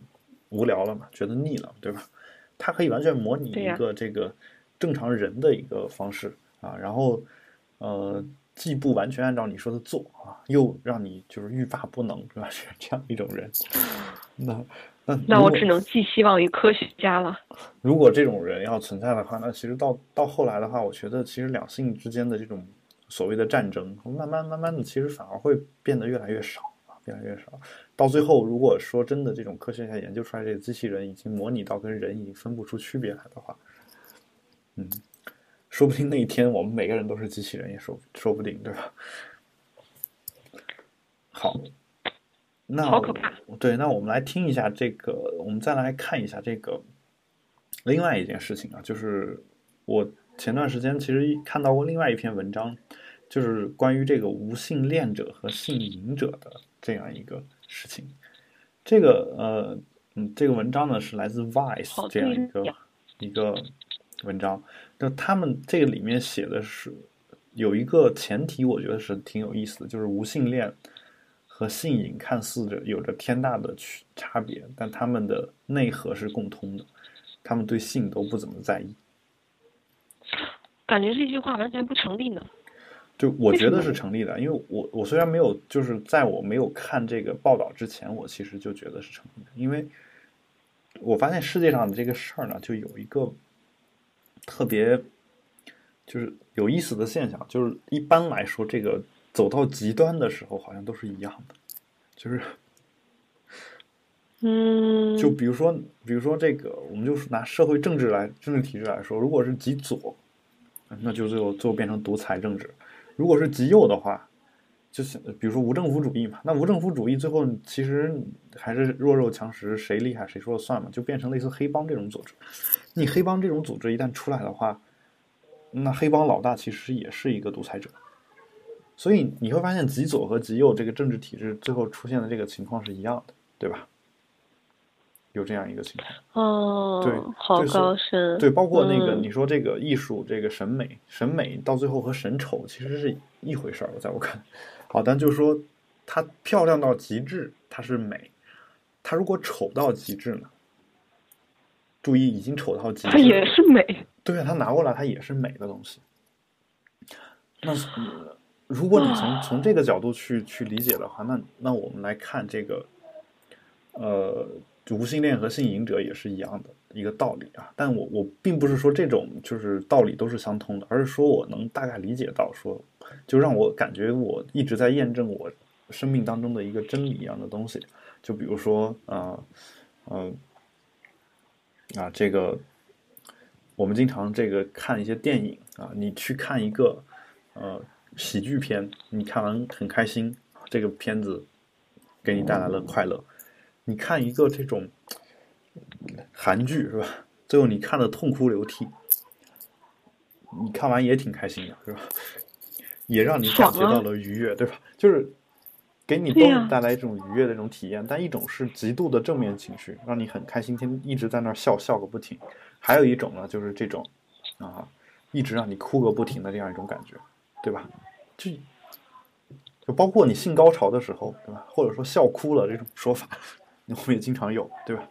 无聊了嘛，觉得腻了，对吧？它可以完全模拟一个这个正常人的一个方式啊，然后呃，既不完全按照你说的做啊，又让你就是欲罢不能，是吧？是这样一种人，那。那那我只能寄希望于科学家了。如果这种人要存在的话，那其实到到后来的话，我觉得其实两性之间的这种所谓的战争，慢慢慢慢的，其实反而会变得越来越少啊，越来越少。到最后，如果说真的这种科学家研究出来这个机器人已经模拟到跟人已经分不出区别来的话，嗯，说不定那一天我们每个人都是机器人也说说不定，对吧？好。那好可怕！对，那我们来听一下这个，我们再来看一下这个另外一件事情啊，就是我前段时间其实看到过另外一篇文章，就是关于这个无性恋者和性瘾者的这样一个事情。这个呃，嗯，这个文章呢是来自 Vice 这样一个一个文章，就他们这个里面写的是有一个前提，我觉得是挺有意思的，就是无性恋。和性瘾看似着有着天大的区差别，但他们的内核是共通的，他们对性都不怎么在意。感觉这句话完全不成立呢。就我觉得是成立的，因为我我虽然没有，就是在我没有看这个报道之前，我其实就觉得是成立的，因为我发现世界上的这个事儿呢，就有一个特别就是有意思的现象，就是一般来说这个。走到极端的时候，好像都是一样的，就是，嗯，就比如说，比如说这个，我们就是拿社会政治来政治体制来说，如果是极左，那就最后最后变成独裁政治；如果是极右的话，就是比如说无政府主义嘛，那无政府主义最后其实还是弱肉强食，谁厉害谁说了算嘛，就变成类似黑帮这种组织。你黑帮这种组织一旦出来的话，那黑帮老大其实也是一个独裁者。所以你会发现，极左和极右这个政治体制最后出现的这个情况是一样的，对吧？有这样一个情况。哦，对，好高深。对，包括那个你说这个艺术，这个审美，审美到最后和审丑其实是一回事儿，在我看。好，但就是说，它漂亮到极致，它是美；它如果丑到极致呢？注意，已经丑到极致，它也是美。对啊，它拿过来，它也是美的东西。那。如果你从 从这个角度去去理解的话，那那我们来看这个，呃，无性恋和性瘾者也是一样的一个道理啊。但我我并不是说这种就是道理都是相通的，而是说我能大概理解到，说就让我感觉我一直在验证我生命当中的一个真理一样的东西。就比如说啊，嗯，啊，这个我们经常这个看一些电影啊，你去看一个呃。喜剧片，你看完很开心，这个片子给你带来了快乐。你看一个这种韩剧是吧？最后你看的痛哭流涕，你看完也挺开心的，是吧？也让你感觉到了愉悦，对吧？就是给你都带来一种愉悦的这种体验。但一种是极度的正面情绪，让你很开心，天一直在那儿笑笑个不停；还有一种呢，就是这种啊，一直让你哭个不停的这样一种感觉。对吧？就就包括你性高潮的时候，对吧？或者说笑哭了这种说法，我们也经常有，对吧？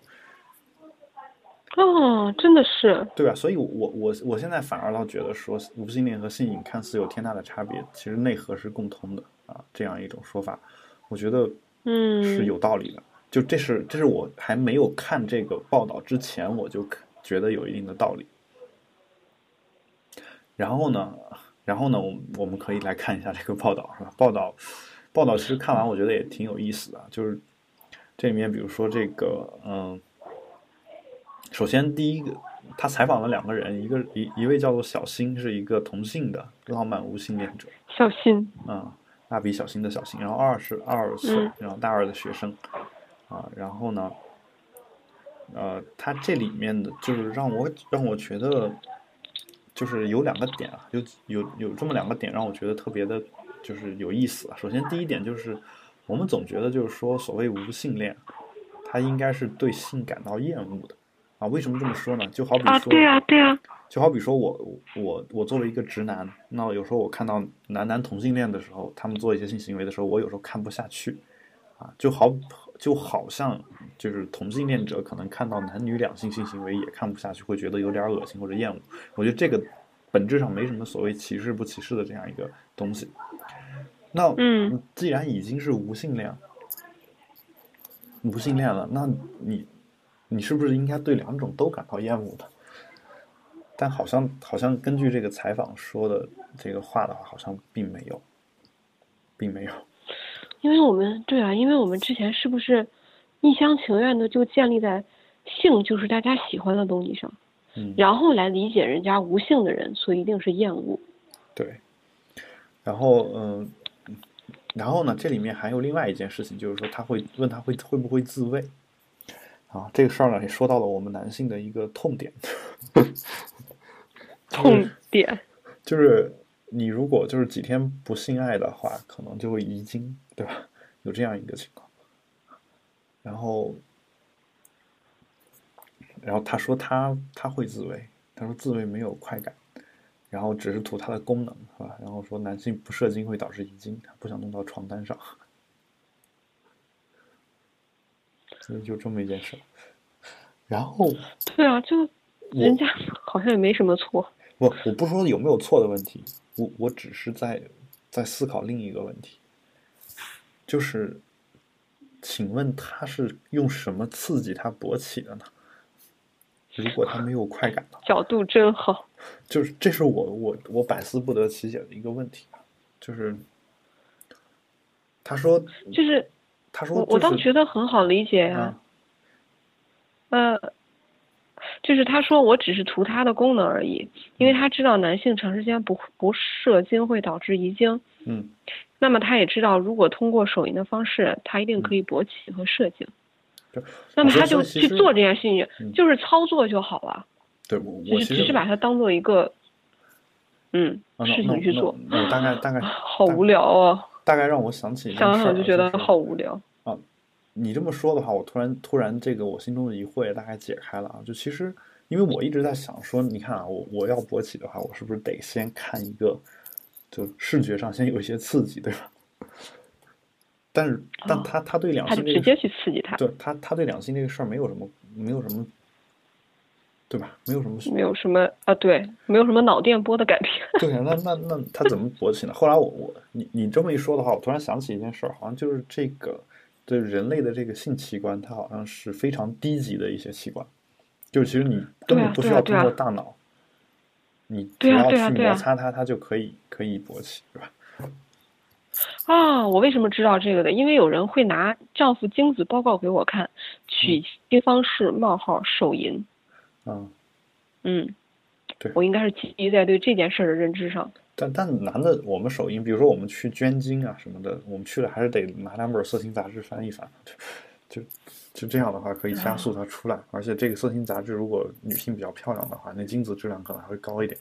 哦，真的是，对吧？所以，我我我现在反而倒觉得说，无性恋和性瘾看似有天大的差别，其实内核是共通的啊。这样一种说法，我觉得嗯是有道理的。就这是这是我还没有看这个报道之前，我就觉得有一定的道理。然后呢？然后呢，我我们可以来看一下这个报道，是吧？报道，报道其实看完我觉得也挺有意思的，就是这里面比如说这个，嗯，首先第一个，他采访了两个人，一个一一位叫做小新，是一个同性的浪漫无性恋者，小新，嗯，蜡笔小新的小新，然后二十二岁，然后大二的学生，啊，然后呢，呃，他这里面的就是让我让我觉得。就是有两个点啊，有有有这么两个点让我觉得特别的，就是有意思啊。首先第一点就是，我们总觉得就是说，所谓无性恋，他应该是对性感到厌恶的啊。为什么这么说呢？就好比啊，说，对啊，对啊，就好比说我我我作为一个直男，那有时候我看到男男同性恋的时候，他们做一些性行为的时候，我有时候看不下去，啊，就好就好像就是同性恋者可能看到男女两性性行为也看不下去，会觉得有点恶心或者厌恶。我觉得这个本质上没什么所谓歧视不歧视的这样一个东西。那嗯，既然已经是无性恋，无性恋了，那你你是不是应该对两种都感到厌恶的？但好像好像根据这个采访说的这个话的话，好像并没有，并没有。因为我们对啊，因为我们之前是不是一厢情愿的就建立在性就是大家喜欢的东西上，嗯，然后来理解人家无性的人，所以一定是厌恶。对。然后嗯、然后呢，这里面还有另外一件事情，就是说他会问他会会不会自慰。啊，这个事儿呢也说到了我们男性的一个痛点，痛点，就是你如果就是几天不性爱的话，可能就会遗精，对吧？有这样一个情况。然后，然后他说他他会自慰，他说自慰没有快感，然后只是图它的功能，是吧？然后说男性不射精会导致遗精，他不想弄到床单上，所以就这么一件事。然后 对啊，就我人家好像也没什么错。我我不说有没有错的问题，我我只是在在思考另一个问题，就是，请问他是用什么刺激他勃起的呢？如果他没有快感呢？角度真好，就是这是我我我百思不得其解的一个问题，就是他说就是他说、我就是、我倒觉得很好理解呀、啊呃，就是他说我只是图它的功能而已，因为他知道男性长时间不不射精会导致遗精，嗯那么他也知道如果通过手淫的方式，他一定可以勃起和射精。就那么他就去做这件事情，嗯就是操作就好了，对我就是只我其实是把它当做一个，嗯，啊事情去做。我大概大概 好无聊啊！大概让我想起一件想事儿啊想就觉得好无聊啊。你这么说的话，我突然突然这个我心中的疑惑也大概解开了啊。就其实，因为我一直在想说，你看啊，我我要勃起的话，我是不是得先看一个，就视觉上先有一些刺激，对吧？但是，但哦他他对两性这个直接去刺激他，对他他对两性这个事儿没有什么没有什么，对吧？没有什么没有什么啊，对，没有什么脑电波的改变。对啊，那那那他怎么勃起呢？后来我我你你这么一说的话，我突然想起一件事儿，好像就是这个对人类的这个性器官，它好像是非常低级的一些器官，就其实你根本不需要通过大脑，你只要去摩擦它，它就可以可以勃起，对吧？啊，我为什么知道这个的？因为有人会拿丈夫精子报告给我看，取精方式冒号手淫。嗯，嗯，对。我应该是基于在对这件事儿的认知上。但但男的我们首映，比如说我们去捐精啊什么的，我们去了还是得拿两本色情杂志翻一翻，就就就这样的话可以加速它出来，而且这个色情杂志如果女性比较漂亮的话，那精子质量可能还会高一点。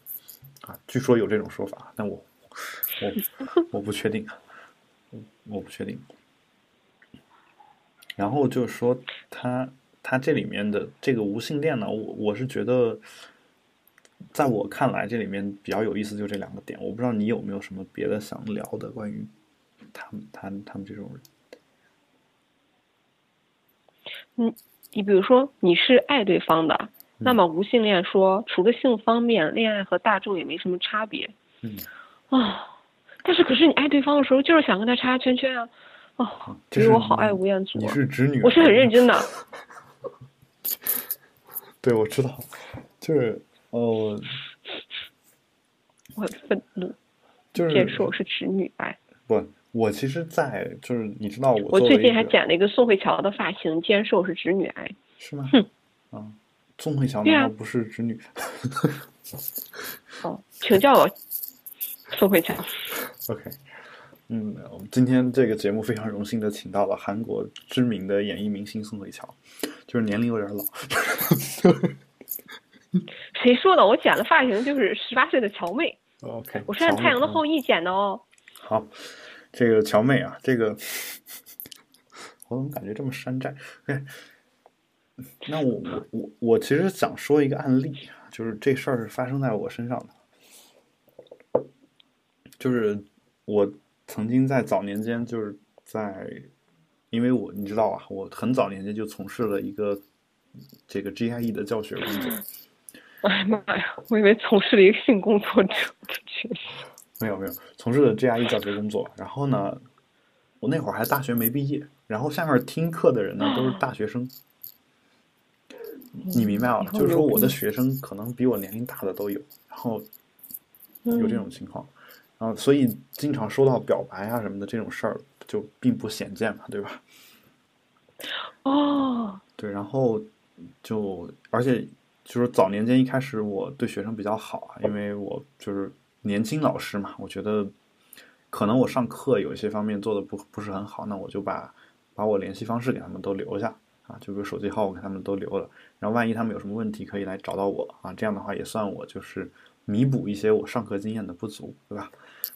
啊，据说有这种说法，但我我我不确定，嗯我不确定。然后就是说他他这里面的这个无性恋呢，我我是觉得。在我看来，这里面比较有意思就这两个点，我不知道你有没有什么别的想聊的关于他们、他们、他们这种人。你比如说你是爱对方的，那么无性恋说除了性方面，恋爱和大众也没什么差别。嗯，啊，但是可是你爱对方的时候，就是想跟他叉叉圈圈啊。哦，这是因为我好爱吴彦祖你啊，是直女，我是很认。真的。对，我知道，就是呃，我很愤怒，就是坚说我是直女癌。不，我其实在，就是你知道我我最近还剪了一个宋慧乔的发型，竟然说我是直女癌。是吗？哼啊，宋慧乔难道不是直女？哦，请叫我宋慧乔。OK，嗯，我们今天这个节目非常荣幸的请到了韩国知名的演艺明星宋慧乔，就是年龄有点老。谁说的？我剪了发型就是十八岁的乔妹，OK，我是按《太阳的后裔。裔》剪的哦。好，这个乔妹啊，这个 我怎么感觉这么山寨？哎，那我我我我其实想说一个案例，就是这事儿是发生在我身上的，就是我曾经在早年间，就是在，因为我你知道啊，我很早年间就从事了一个这个 GIE 的教学工作。哎呀妈呀！我以为从事了一个性工作者确实。没有没有，从事的 GIE 教学工作。然后呢，我那会儿还大学没毕业，然后下面听课的人呢都是大学生。你明白啊？就是说我的学生可能比我年龄大的都有，然后有这种情况，然后所以经常收到表白啊什么的这种事儿就并不鲜见嘛，对吧？哦。对，然后就而且。就是早年间一开始我对学生比较好啊，因为我就是年轻老师嘛，我觉得可能我上课有一些方面做的不不是很好，那我就把把我联系方式给他们都留下啊，就比如手机号我给他们都留了，然后万一他们有什么问题可以来找到我啊，这样的话也算我就是弥补一些我上课经验的不足，对吧？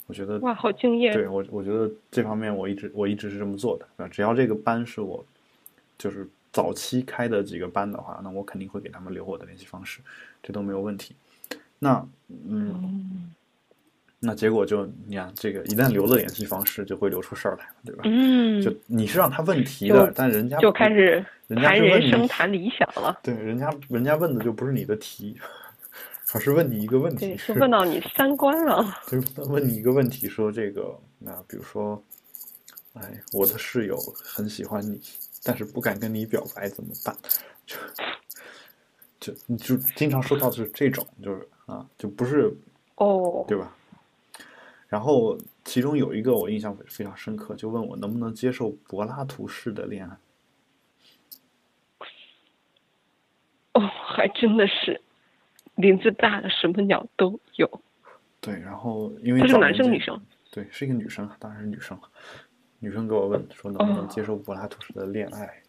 我觉得哇，好敬业！对我，我觉得这方面我一直我一直是这么做的？只要这个班是我就是。早期开的几个班的话，那我肯定会给他们留我的联系方式，这都没有问题。那嗯，那结果就你看，这个一旦留了联系方式，就会留出事儿来，对吧？嗯，就你是让他问题的，但人家就开始谈人生、谈理想了。对，人家人家问的就不是你的题，而是问你一个问题，是问到你三观了。就是问你一个问题，说这个，那比如说，哎，我的室友很喜欢你。但是不敢跟你表白怎么办？就就你就经常收到就是这种，就是啊，就不是哦，对吧？然后其中有一个我印象非常深刻，就问我能不能接受柏拉图式的恋爱。哦，还真的是，林子大了什么鸟都有。对，然后因为他是男生女生？对，是一个女生，当然是女生了。女生给我问说能不能接受柏拉图式的恋爱，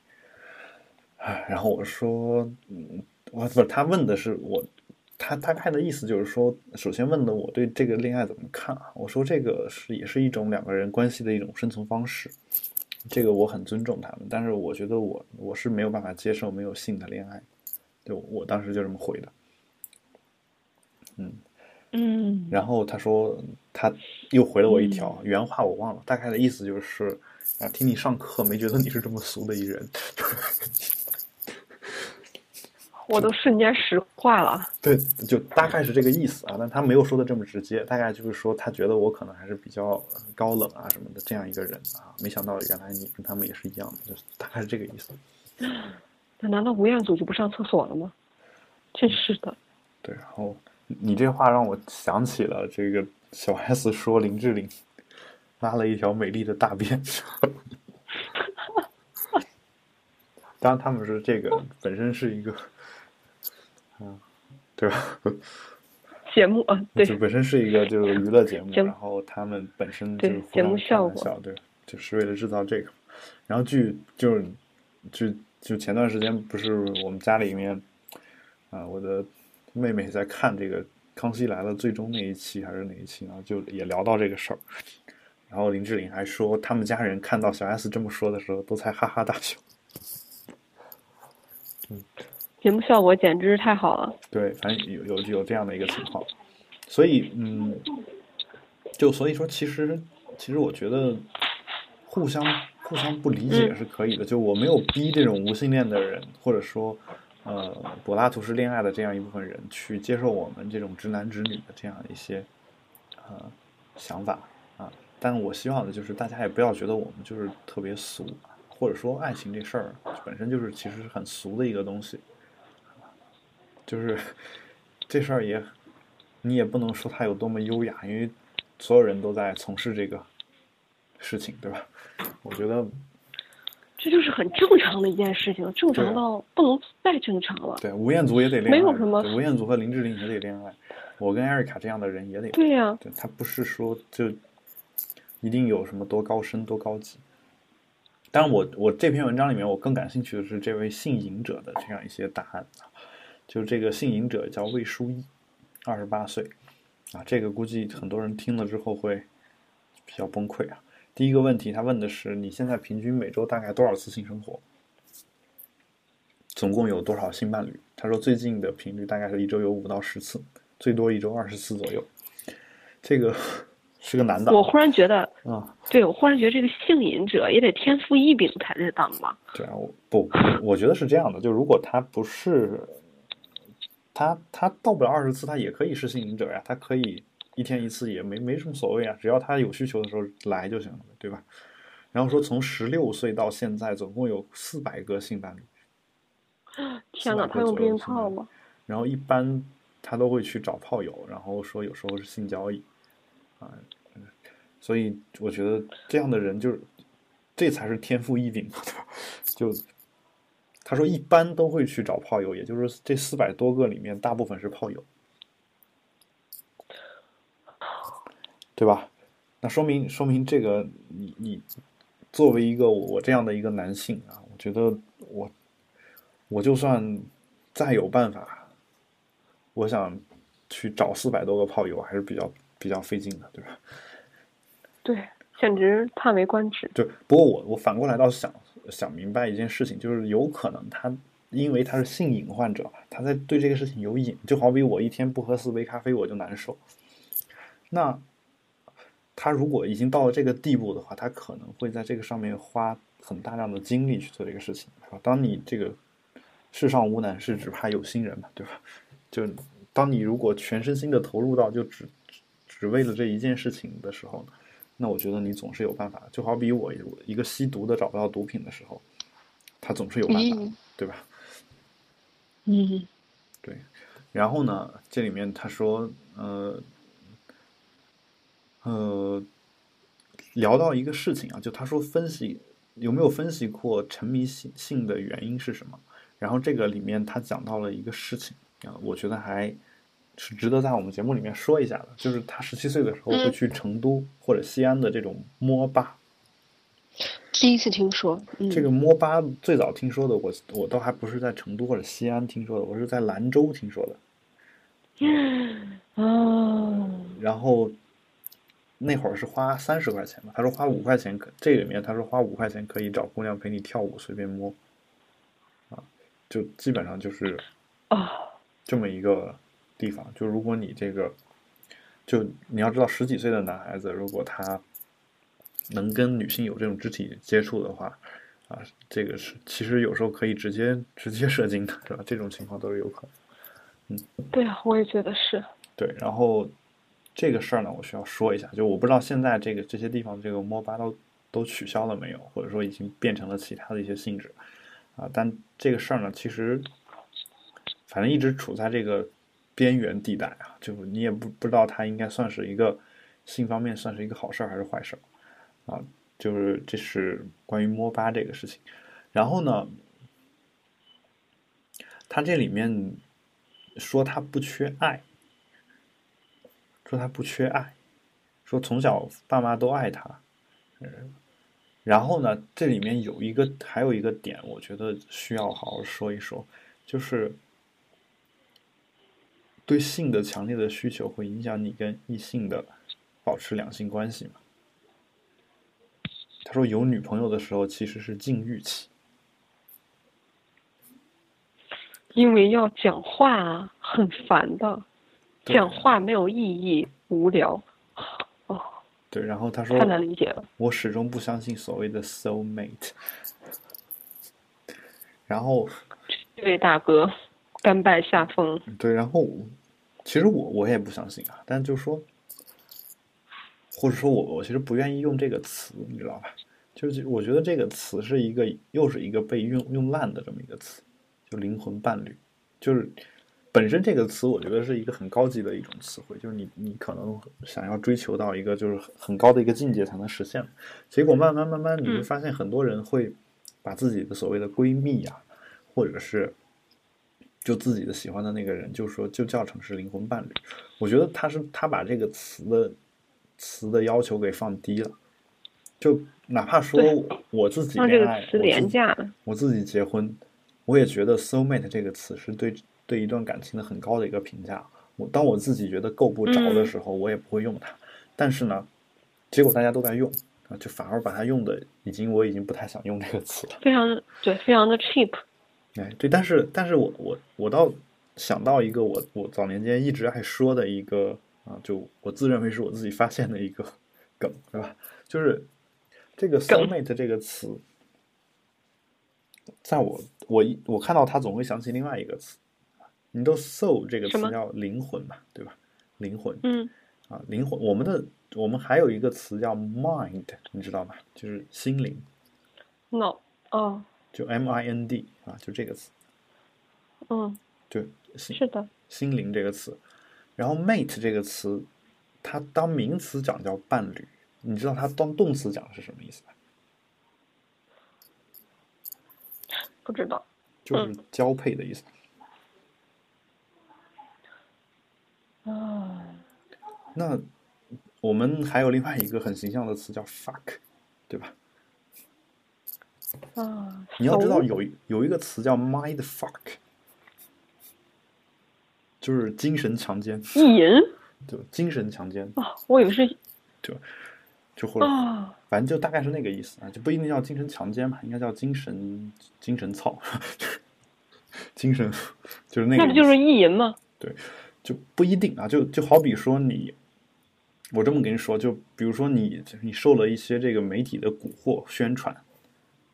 哎，然后我说，嗯，我不是，他问的是我，他大概的意思就是说，首先问的我对这个恋爱怎么看啊？我说这个是也是一种两个人关系的一种生存方式，这个我很尊重他们，但是我觉得我我是没有办法接受没有性的恋爱，就我当时就这么回的，嗯。嗯，然后他说，他又回了我一条原话，我忘了，大概的意思就是啊，听你上课没觉得你是这么俗的一人，我都瞬间石化了。对，就大概是这个意思啊，但他没有说的这么直接，大概就是说他觉得我可能还是比较高冷啊什么的这样一个人啊，没想到原来你跟他们也是一样的，就大概是这个意思。那难道吴彦祖就不上厕所了吗？真是的。对，然后。你这话让我想起了这个小 S 说林志玲拉了一条美丽的大便，当然他们说这个本身是一个，嗯，对吧？节目啊，对，就本身是一个就是娱乐节目，然后他们本身就是节目效果，对，就是为了制造这个。然后据就是就就前段时间不是我们家里面啊，我的。妹妹在看这个《康熙来了》最终那一期还是哪一期呢？就也聊到这个事儿，然后林志玲还说，他们家人看到小 S 这么说的时候，都在哈哈大笑。嗯，节目效果简直是太好了。对，反正有有有这样的一个情况，所以嗯，就所以说，其实其实我觉得互相互相不理解是可以的。就我没有逼这种无性恋的人，或者说。呃，柏拉图式恋爱的这样一部分人去接受我们这种直男直女的这样一些呃想法啊，但我希望的就是大家也不要觉得我们就是特别俗，或者说爱情这事儿本身就是其实是很俗的一个东西，就是这事儿也你也不能说它有多么优雅，因为所有人都在从事这个事情，对吧？我觉得。这就是很正常的一件事情，正常到不能再正常了。对，吴彦祖也得恋爱，没有什么。吴彦祖和林志玲也得恋爱，我跟艾瑞卡这样的人也得。对呀，他不是说就一定有什么多高深多高级。但，我我这篇文章里面我更感兴趣的是这位姓尹者的这样一些答案就这个姓尹者叫魏书一，二十八岁啊，这个估计很多人听了之后会比较崩溃啊。第一个问题，他问的是你现在平均每周大概多少次性生活？总共有多少性伴侣？他说最近的频率大概是一周有五到十次，最多一周二十次左右。这个 是个男的。我忽然觉得，啊，对我忽然觉得这个性瘾者也得天赋异禀才得当吧？对啊，我不，我觉得是这样的，就如果他不是，他他到不了二十次，他也可以是性瘾者呀，他可以一天一次也没没什么所谓啊，只要他有需求的时候来就行了，对吧？然后说从十六岁到现在总共有四百个性伴侣。天哪，他用避孕套吗？然后一般他都会去找炮友，然后说有时候是性交易，啊，所以我觉得这样的人就是这才是天赋异禀嘛，就他说一般都会去找炮友，也就是说这四百多个里面大部分是炮友，对吧？那说明说明这个你你作为一个我这样的一个男性啊，我觉得我。我就算再有办法，我想去找四百多个炮友还是比较比较费劲的，对吧？对，简直叹为观止。对，不过我我反过来倒是想想明白一件事情，就是有可能他因为他是性瘾患者，他在对这个事情有瘾，就好比我一天不喝四杯咖啡我就难受。那他如果已经到了这个地步的话，他可能会在这个上面花很大量的精力去做这个事情，是吧？当你这个。世上无难事，只怕有心人嘛，对吧？就当你如果全身心的投入到就只只为了这一件事情的时候呢，那我觉得你总是有办法。就好比我一个吸毒的找不到毒品的时候，他总是有办法，对吧？嗯，对。然后呢，这里面他说，呃，呃，聊到一个事情啊，就他说分析有没有分析过沉迷性性的原因是什么？然后这个里面他讲到了一个事情啊，我觉得还是值得在我们节目里面说一下的，就是他十七岁的时候会去成都或者西安的这种摸吧。第一次听说这个摸吧，最早听说的我我都还不是在成都或者西安听说的，我是在兰州听说的。哦。然后那会儿是花三十块钱嘛，他说花五块钱可这里面他说花五块钱可以找姑娘陪你跳舞，随便摸。啊就基本上就是啊，这么一个地方。就如果你这个，就你要知道，十几岁的男孩子，如果他能跟女性有这种肢体接触的话，啊，这个是其实有时候可以直接直接射精的，是吧？这种情况都是有可能。嗯，对啊，我也觉得是。对，然后这个事儿呢，我需要说一下，就我不知道现在这个这些地方这个摸吧都都取消了没有，或者说已经变成了其他的一些性质。啊，但这个事儿呢，其实反正一直处在这个边缘地带啊，就你也不不知道它应该算是一个性方面算是一个好事儿还是坏事儿啊。就是这是关于摸吧这个事情。然后呢，他这里面说他不缺爱，说他不缺爱，说从小爸妈都爱他，嗯。然后呢，这里面有一个还有一个点，我觉得需要好好说一说，就是对性的强烈的需求会影响你跟异性的保持两性关系吗？他说有女朋友的时候其实是禁欲期，因为要讲话啊，很烦的，讲话没有意义，无聊。哦对，然后他说：“太难理解了。”我始终不相信所谓的 soul mate。然后，这位大哥甘拜下风。对，然后其实我我也不相信啊，但就说，或者说我我其实不愿意用这个词，你知道吧？就是我觉得这个词是一个又是一个被用用烂的这么一个词，就灵魂伴侣，就是。本身这个词，我觉得是一个很高级的一种词汇，就是你你可能想要追求到一个就是很高的一个境界才能实现，结果慢慢慢慢你会发现很多人会把自己的所谓的闺蜜呀，或者是就自己的喜欢的那个人，就说就叫成是灵魂伴侣。我觉得他是他把这个词的词的要求给放低了，就哪怕说我自己恋爱，我自己结婚，我也觉得 soul mate 这个词是对。对一段感情的很高的一个评价，我当我自己觉得够不着的时候，我也不会用它。但是呢，结果大家都在用啊，就反而把它用的已经我已经不太想用这个词了。非常的对，非常的 cheap。哎，对，但是但是我我我倒想到一个我我早年间一直爱说的一个啊，就我自认为是我自己发现的一个梗，是吧？就是这个 soulmate 这个词，在我我一我看到它总会想起另外一个词，你都 soul 这个词叫灵魂嘛，对吧？灵魂，嗯啊，灵魂，我们的我们还有一个词叫 mind，你知道吗？就是心灵，，no，哦，就 M I N D 啊，就这个词，嗯，就心是的，心灵这个词。然后 mate 这个词，它当名词讲叫伴侣，你知道它当动词讲是什么意思吗？不知道，就是交配的意思。啊，那我们还有另外一个很形象的词叫 fuck，对吧？啊，你要知道有一有一个词叫 mind fuck，就是精神强奸，意淫？就精神强奸，啊，我以为是就就或者啊，反正就大概是那个意思啊，就不一定叫精神强奸嘛，应该叫精神精神操，精神就是那个那不就是意淫吗？就不一定啊，就就好比说你，我这么跟你说，就比如说你你受了一些这个媒体的蛊惑宣传，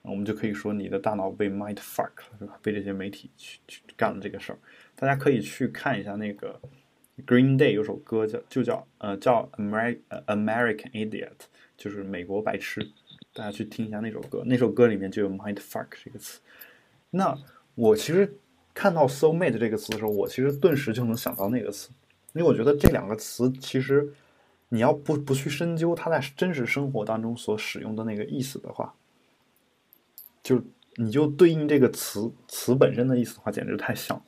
我们就可以说你的大脑被 mind fuck 了，是吧？被这些媒体去去干了这个事儿。大家可以去看一下那个 Green Day 有首歌叫就叫呃叫 America American Idiot，就是美国白痴，大家去听一下那首歌，那首歌里面就有 mind fuck 这个词。那我其实看到 soul mate 这个词的时候，我其实顿时就能想到那个词，因为我觉得这两个词其实你要不不去深究它在真实生活当中所使用的那个意思的话，就你就对应这个词词本身的意思的话，简直太像了。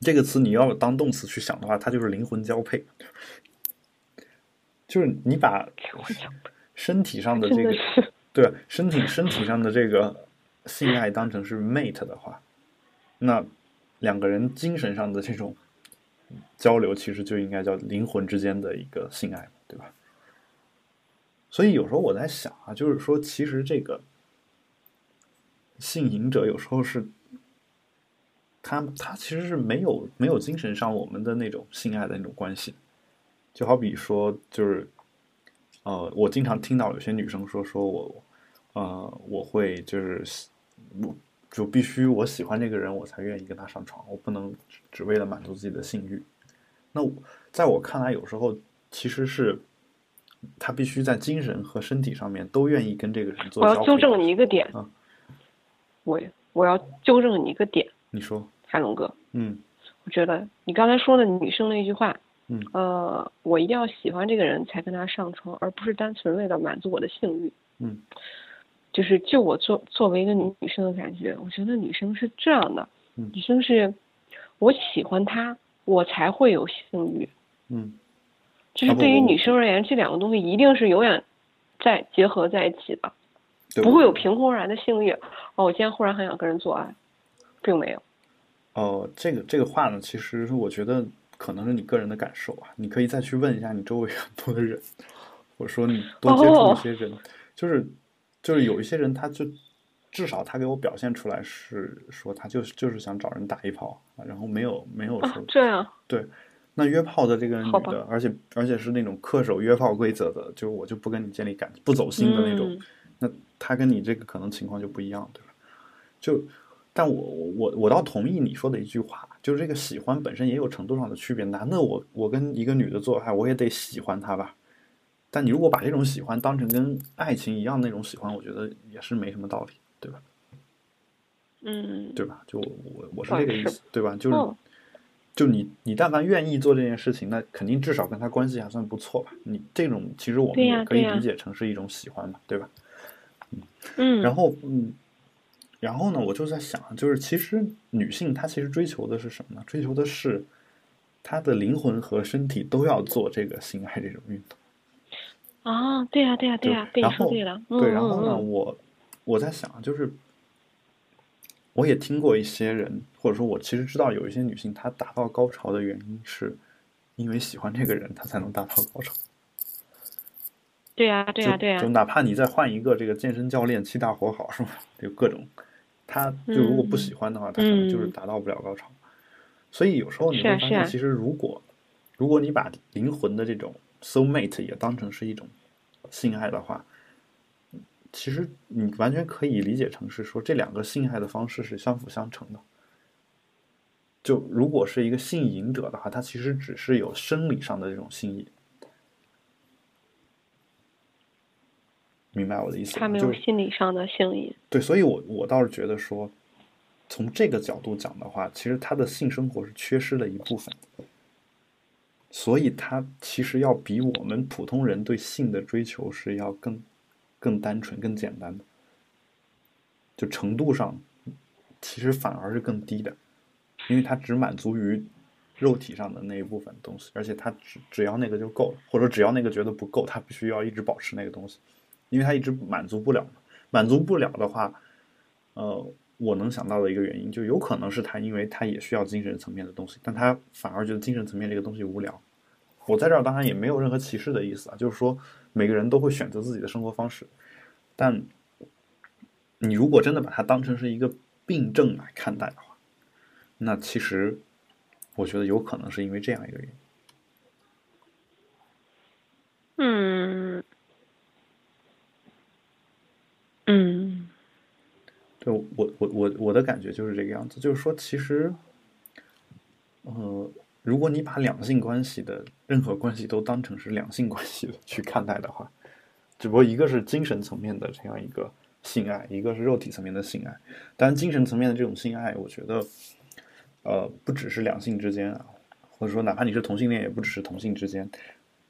这个词你要当动词去想的话，它就是灵魂交配，就是你把身体上的这个对身体身体上的这个性爱当成是 mate 的话，那两个人精神上的这种交流，其实就应该叫灵魂之间的一个性爱，对吧？所以有时候我在想啊，就是说，其实这个性瘾者有时候是他他其实是没有没有精神上我们的那种性爱的那种关系，就好比说就是。呃，我经常听到有些女生说，说我，呃，我会就是，我就必须我喜欢这个人，我才愿意跟他上床，我不能只只为了满足自己的性欲。那我在我看来，有时候其实是他必须在精神和身体上面都愿意跟这个人做我。要纠正你一个点啊，我我要纠正你一个点，你说，海龙哥，嗯我觉得你刚才说的女生那句话，嗯呃，我一定要喜欢这个人才跟他上床，而不是单纯为了满足我的性欲。嗯就是就我作作为一个女女生的感觉，我觉得女生是这样的，嗯女生是我喜欢她，我才会有性欲。嗯就是对于女生而言，这两个东西一定是永远在结合在一起的，不会有凭空而来的性欲。哦，我今天忽然很想跟人做爱，并没有。哦，这个这个话呢，其实我觉得可能是你个人的感受啊，你可以再去问一下你周围很多的人，或者说你多接触哦一些人，就是就是有一些人，他就至少他给我表现出来是说他就是就是想找人打一炮，然后没有没有啊说，这样，对。那约炮的这个女的，而且而且是那种恪守约炮规则的，就我就不跟你建立感不走心的那种，嗯那他跟你这个可能情况就不一样，对吧？就，但我我我倒同意你说的一句话，就是这个喜欢本身也有程度上的区别。男的我我跟一个女的做爱，我也得喜欢她吧？但你如果把这种喜欢当成跟爱情一样那种喜欢，我觉得也是没什么道理，对吧？嗯，对吧？就我我我是这个意思，对吧？就是、嗯就你你但凡愿意做这件事情，那肯定至少跟他关系还算不错吧？你这种其实我们也可以理解成是一种喜欢嘛，对吧？嗯，然后嗯，然后呢，我就在想，就是其实女性她其实追求的是什么呢？追求的是她的灵魂和身体都要做这个性爱这种运动。啊，对呀、对呀、对就呀、被你说对了。嗯、对，然后呢，嗯我我在想，就是我也听过一些人，或者说我其实知道有一些女性，她达到高潮的原因是因为喜欢这个人，她才能达到高潮。对呀、对呀、就对呀、就哪怕你再换一个这个健身教练，气大活好是吧？就各种他就如果不喜欢的话，他可能就是嗯达到不了高潮。所以有时候你会发现，其实如果如果你把灵魂的这种 soul mate 也当成是一种性爱的话，其实你完全可以理解成是说这两个性爱的方式是相辅相成的。就如果是一个性瘾者的话，他其实只是有生理上的这种性瘾，明白我的意思吗？他没有心理上的性瘾。对，所以我我倒是觉得说，从这个角度讲的话，其实他的性生活是缺失了一部分，所以他其实要比我们普通人对性的追求是要更更单纯、更简单的，就程度上其实反而是更低的，因为它只满足于肉体上的那一部分东西，而且他只只要那个就够了，或者只要那个觉得不够，他必须要一直保持那个东西。因为他一直满足不了，满足不了的话，呃，我能想到的一个原因，就有可能是他，因为他也需要精神层面的东西，但他反而觉得精神层面这个东西无聊。我在这儿当然也没有任何歧视的意思啊，就是说每个人都会选择自己的生活方式，但你如果真的把它当成是一个病症来看待的话，那其实我觉得有可能是因为这样一个原因。嗯嗯对我我我我的感觉就是这个样子，就是说，其实，呃，如果你把两性关系的任何关系都当成是两性关系的去看待的话，只不过一个是精神层面的这样一个性爱，一个是肉体层面的性爱。当然，精神层面的这种性爱，我觉得，呃，不只是两性之间啊，或者说哪怕你是同性恋，也不只是同性之间，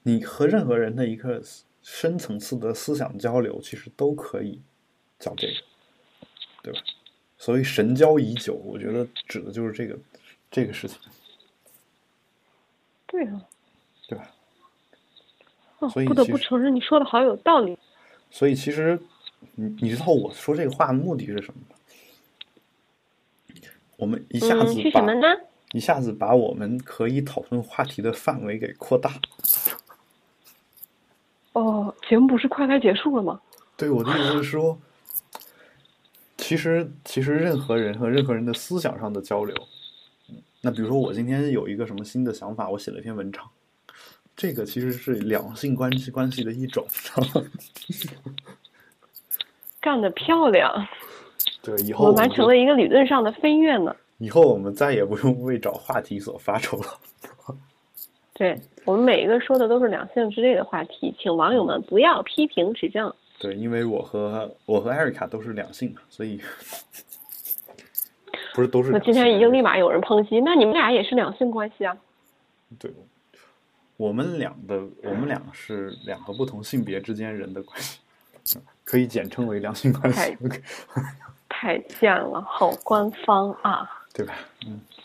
你和任何人的一个深层次的思想交流，其实都可以叫这个。对吧？所谓神交已久，我觉得指的就是这个这个事情，对啊。对吧？哦，不得所以不得不承认，你说的好有道理。所以其实，你你知道我说这个话的目的是什么吗？我们一下嗯，子把、是什么呢？一下子把我们可以讨论话题的范围给扩大。哦，节目不是快该结束了吗？对我的意思是说，其实其实任何人和任何人的思想上的交流，嗯那比如说我今天有一个什么新的想法，我写了一篇文章，这个其实是两性关系关系的一种，知道吗？干得漂亮！对，以后我完成了一个理论上的飞跃呢。以后我们再也不用为找话题所发愁了。对我们每一个说的都是两性之类的话题，请网友们不要批评指正。对，因为我和我和艾瑞卡都是两性嘛，所以 不是都是那。今天已经立马有人抨击，那你们俩也是两性关系啊？对，我们俩的我们俩是两个不同性别之间人的关系，嗯可以简称为两性关系太太贱了，好官方啊！对吧？嗯，好，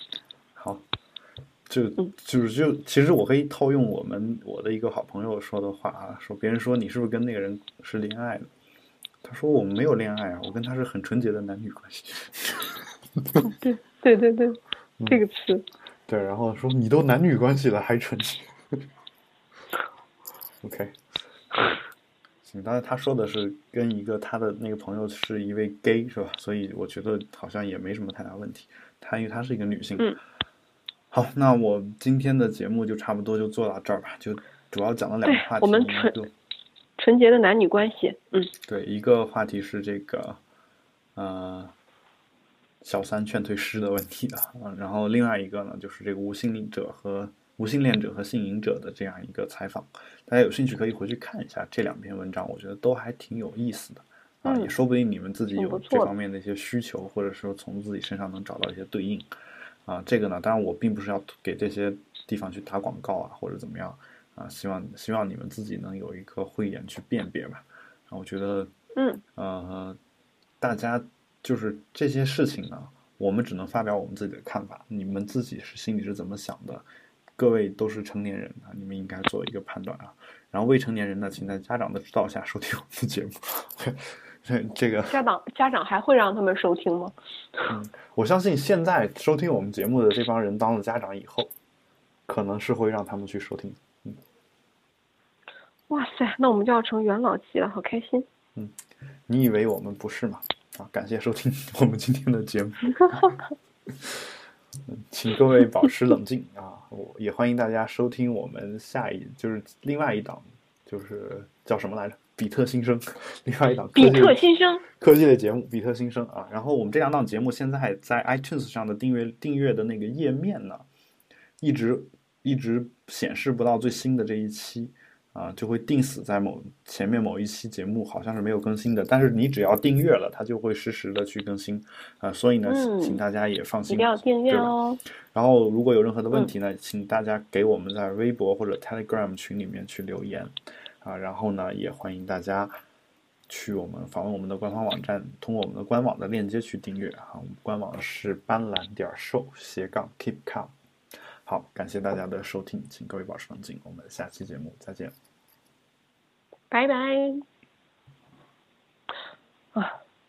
就嗯就是就其实我可以套用我们我的一个好朋友说的话啊，说别人说你是不是跟那个人是恋爱的？他说我们没有恋爱啊，我跟他是很纯洁的男女关系。对对对对，嗯这个词，对，然后说你都男女关系了还纯洁，OK，行，当然他说的是跟一个他的那个朋友是一位 gay 是吧？所以我觉得好像也没什么太大问题。他因为他是一个女性，嗯，好，那我今天的节目就差不多就做到这儿吧，就主要讲了两个话题，对我们一纯个纯洁的男女关系，嗯，对，一个话题是这个，呃，小三劝退师的问题啊，嗯然后另外一个呢，就是这个无性恋者和无性恋者和性瘾者的这样一个采访，大家有兴趣可以回去看一下这两篇文章，我觉得都还挺有意思的啊，嗯也说不定你们自己有这方面的一些需求，或者说从自己身上能找到一些对应啊，这个呢，当然我并不是要给这些地方去打广告啊，或者怎么样啊，希望希望你们自己能有一个慧眼去辨别吧。啊，我觉得，嗯，呃，大家就是这些事情呢，我们只能发表我们自己的看法，你们自己是心里是怎么想的？各位都是成年人啊，你们应该做一个判断啊。然后未成年人呢，请在家长的指导下收听我们的节目。这这个，家长家长还会让他们收听吗？我相信现在收听我们节目的这帮人当了家长以后，可能是会让他们去收听。嗯哇塞，那我们就要成元老级了，好开心！嗯你以为我们不是吗？啊，感谢收听我们今天的节目。请各位保持冷静啊！我也欢迎大家收听我们下一就是另外一档，就是叫什么来着？比特新生，另外一档比特新生科技类节目《比特新生》啊。然后我们这两档节目现在在 iTunes 上的订阅订阅的那个页面呢，一直一直显示不到最新的这一期。啊，就会定死在某前面某一期节目，好像是没有更新的。但是你只要订阅了，它就会实时的去更新啊。所以呢，请大家也放心，一定要订阅哦。然后如果有任何的问题呢，请大家给我们在微博或者 Telegram 群里面去留言啊。然后呢，也欢迎大家去我们访问我们的官方网站，通过我们的官网的链接去订阅啊。我们官网是斑斓点 show 斜杠 keep calm。好，感谢大家的收听，请各位保持冷静，我们下期节目再见，拜拜。啊。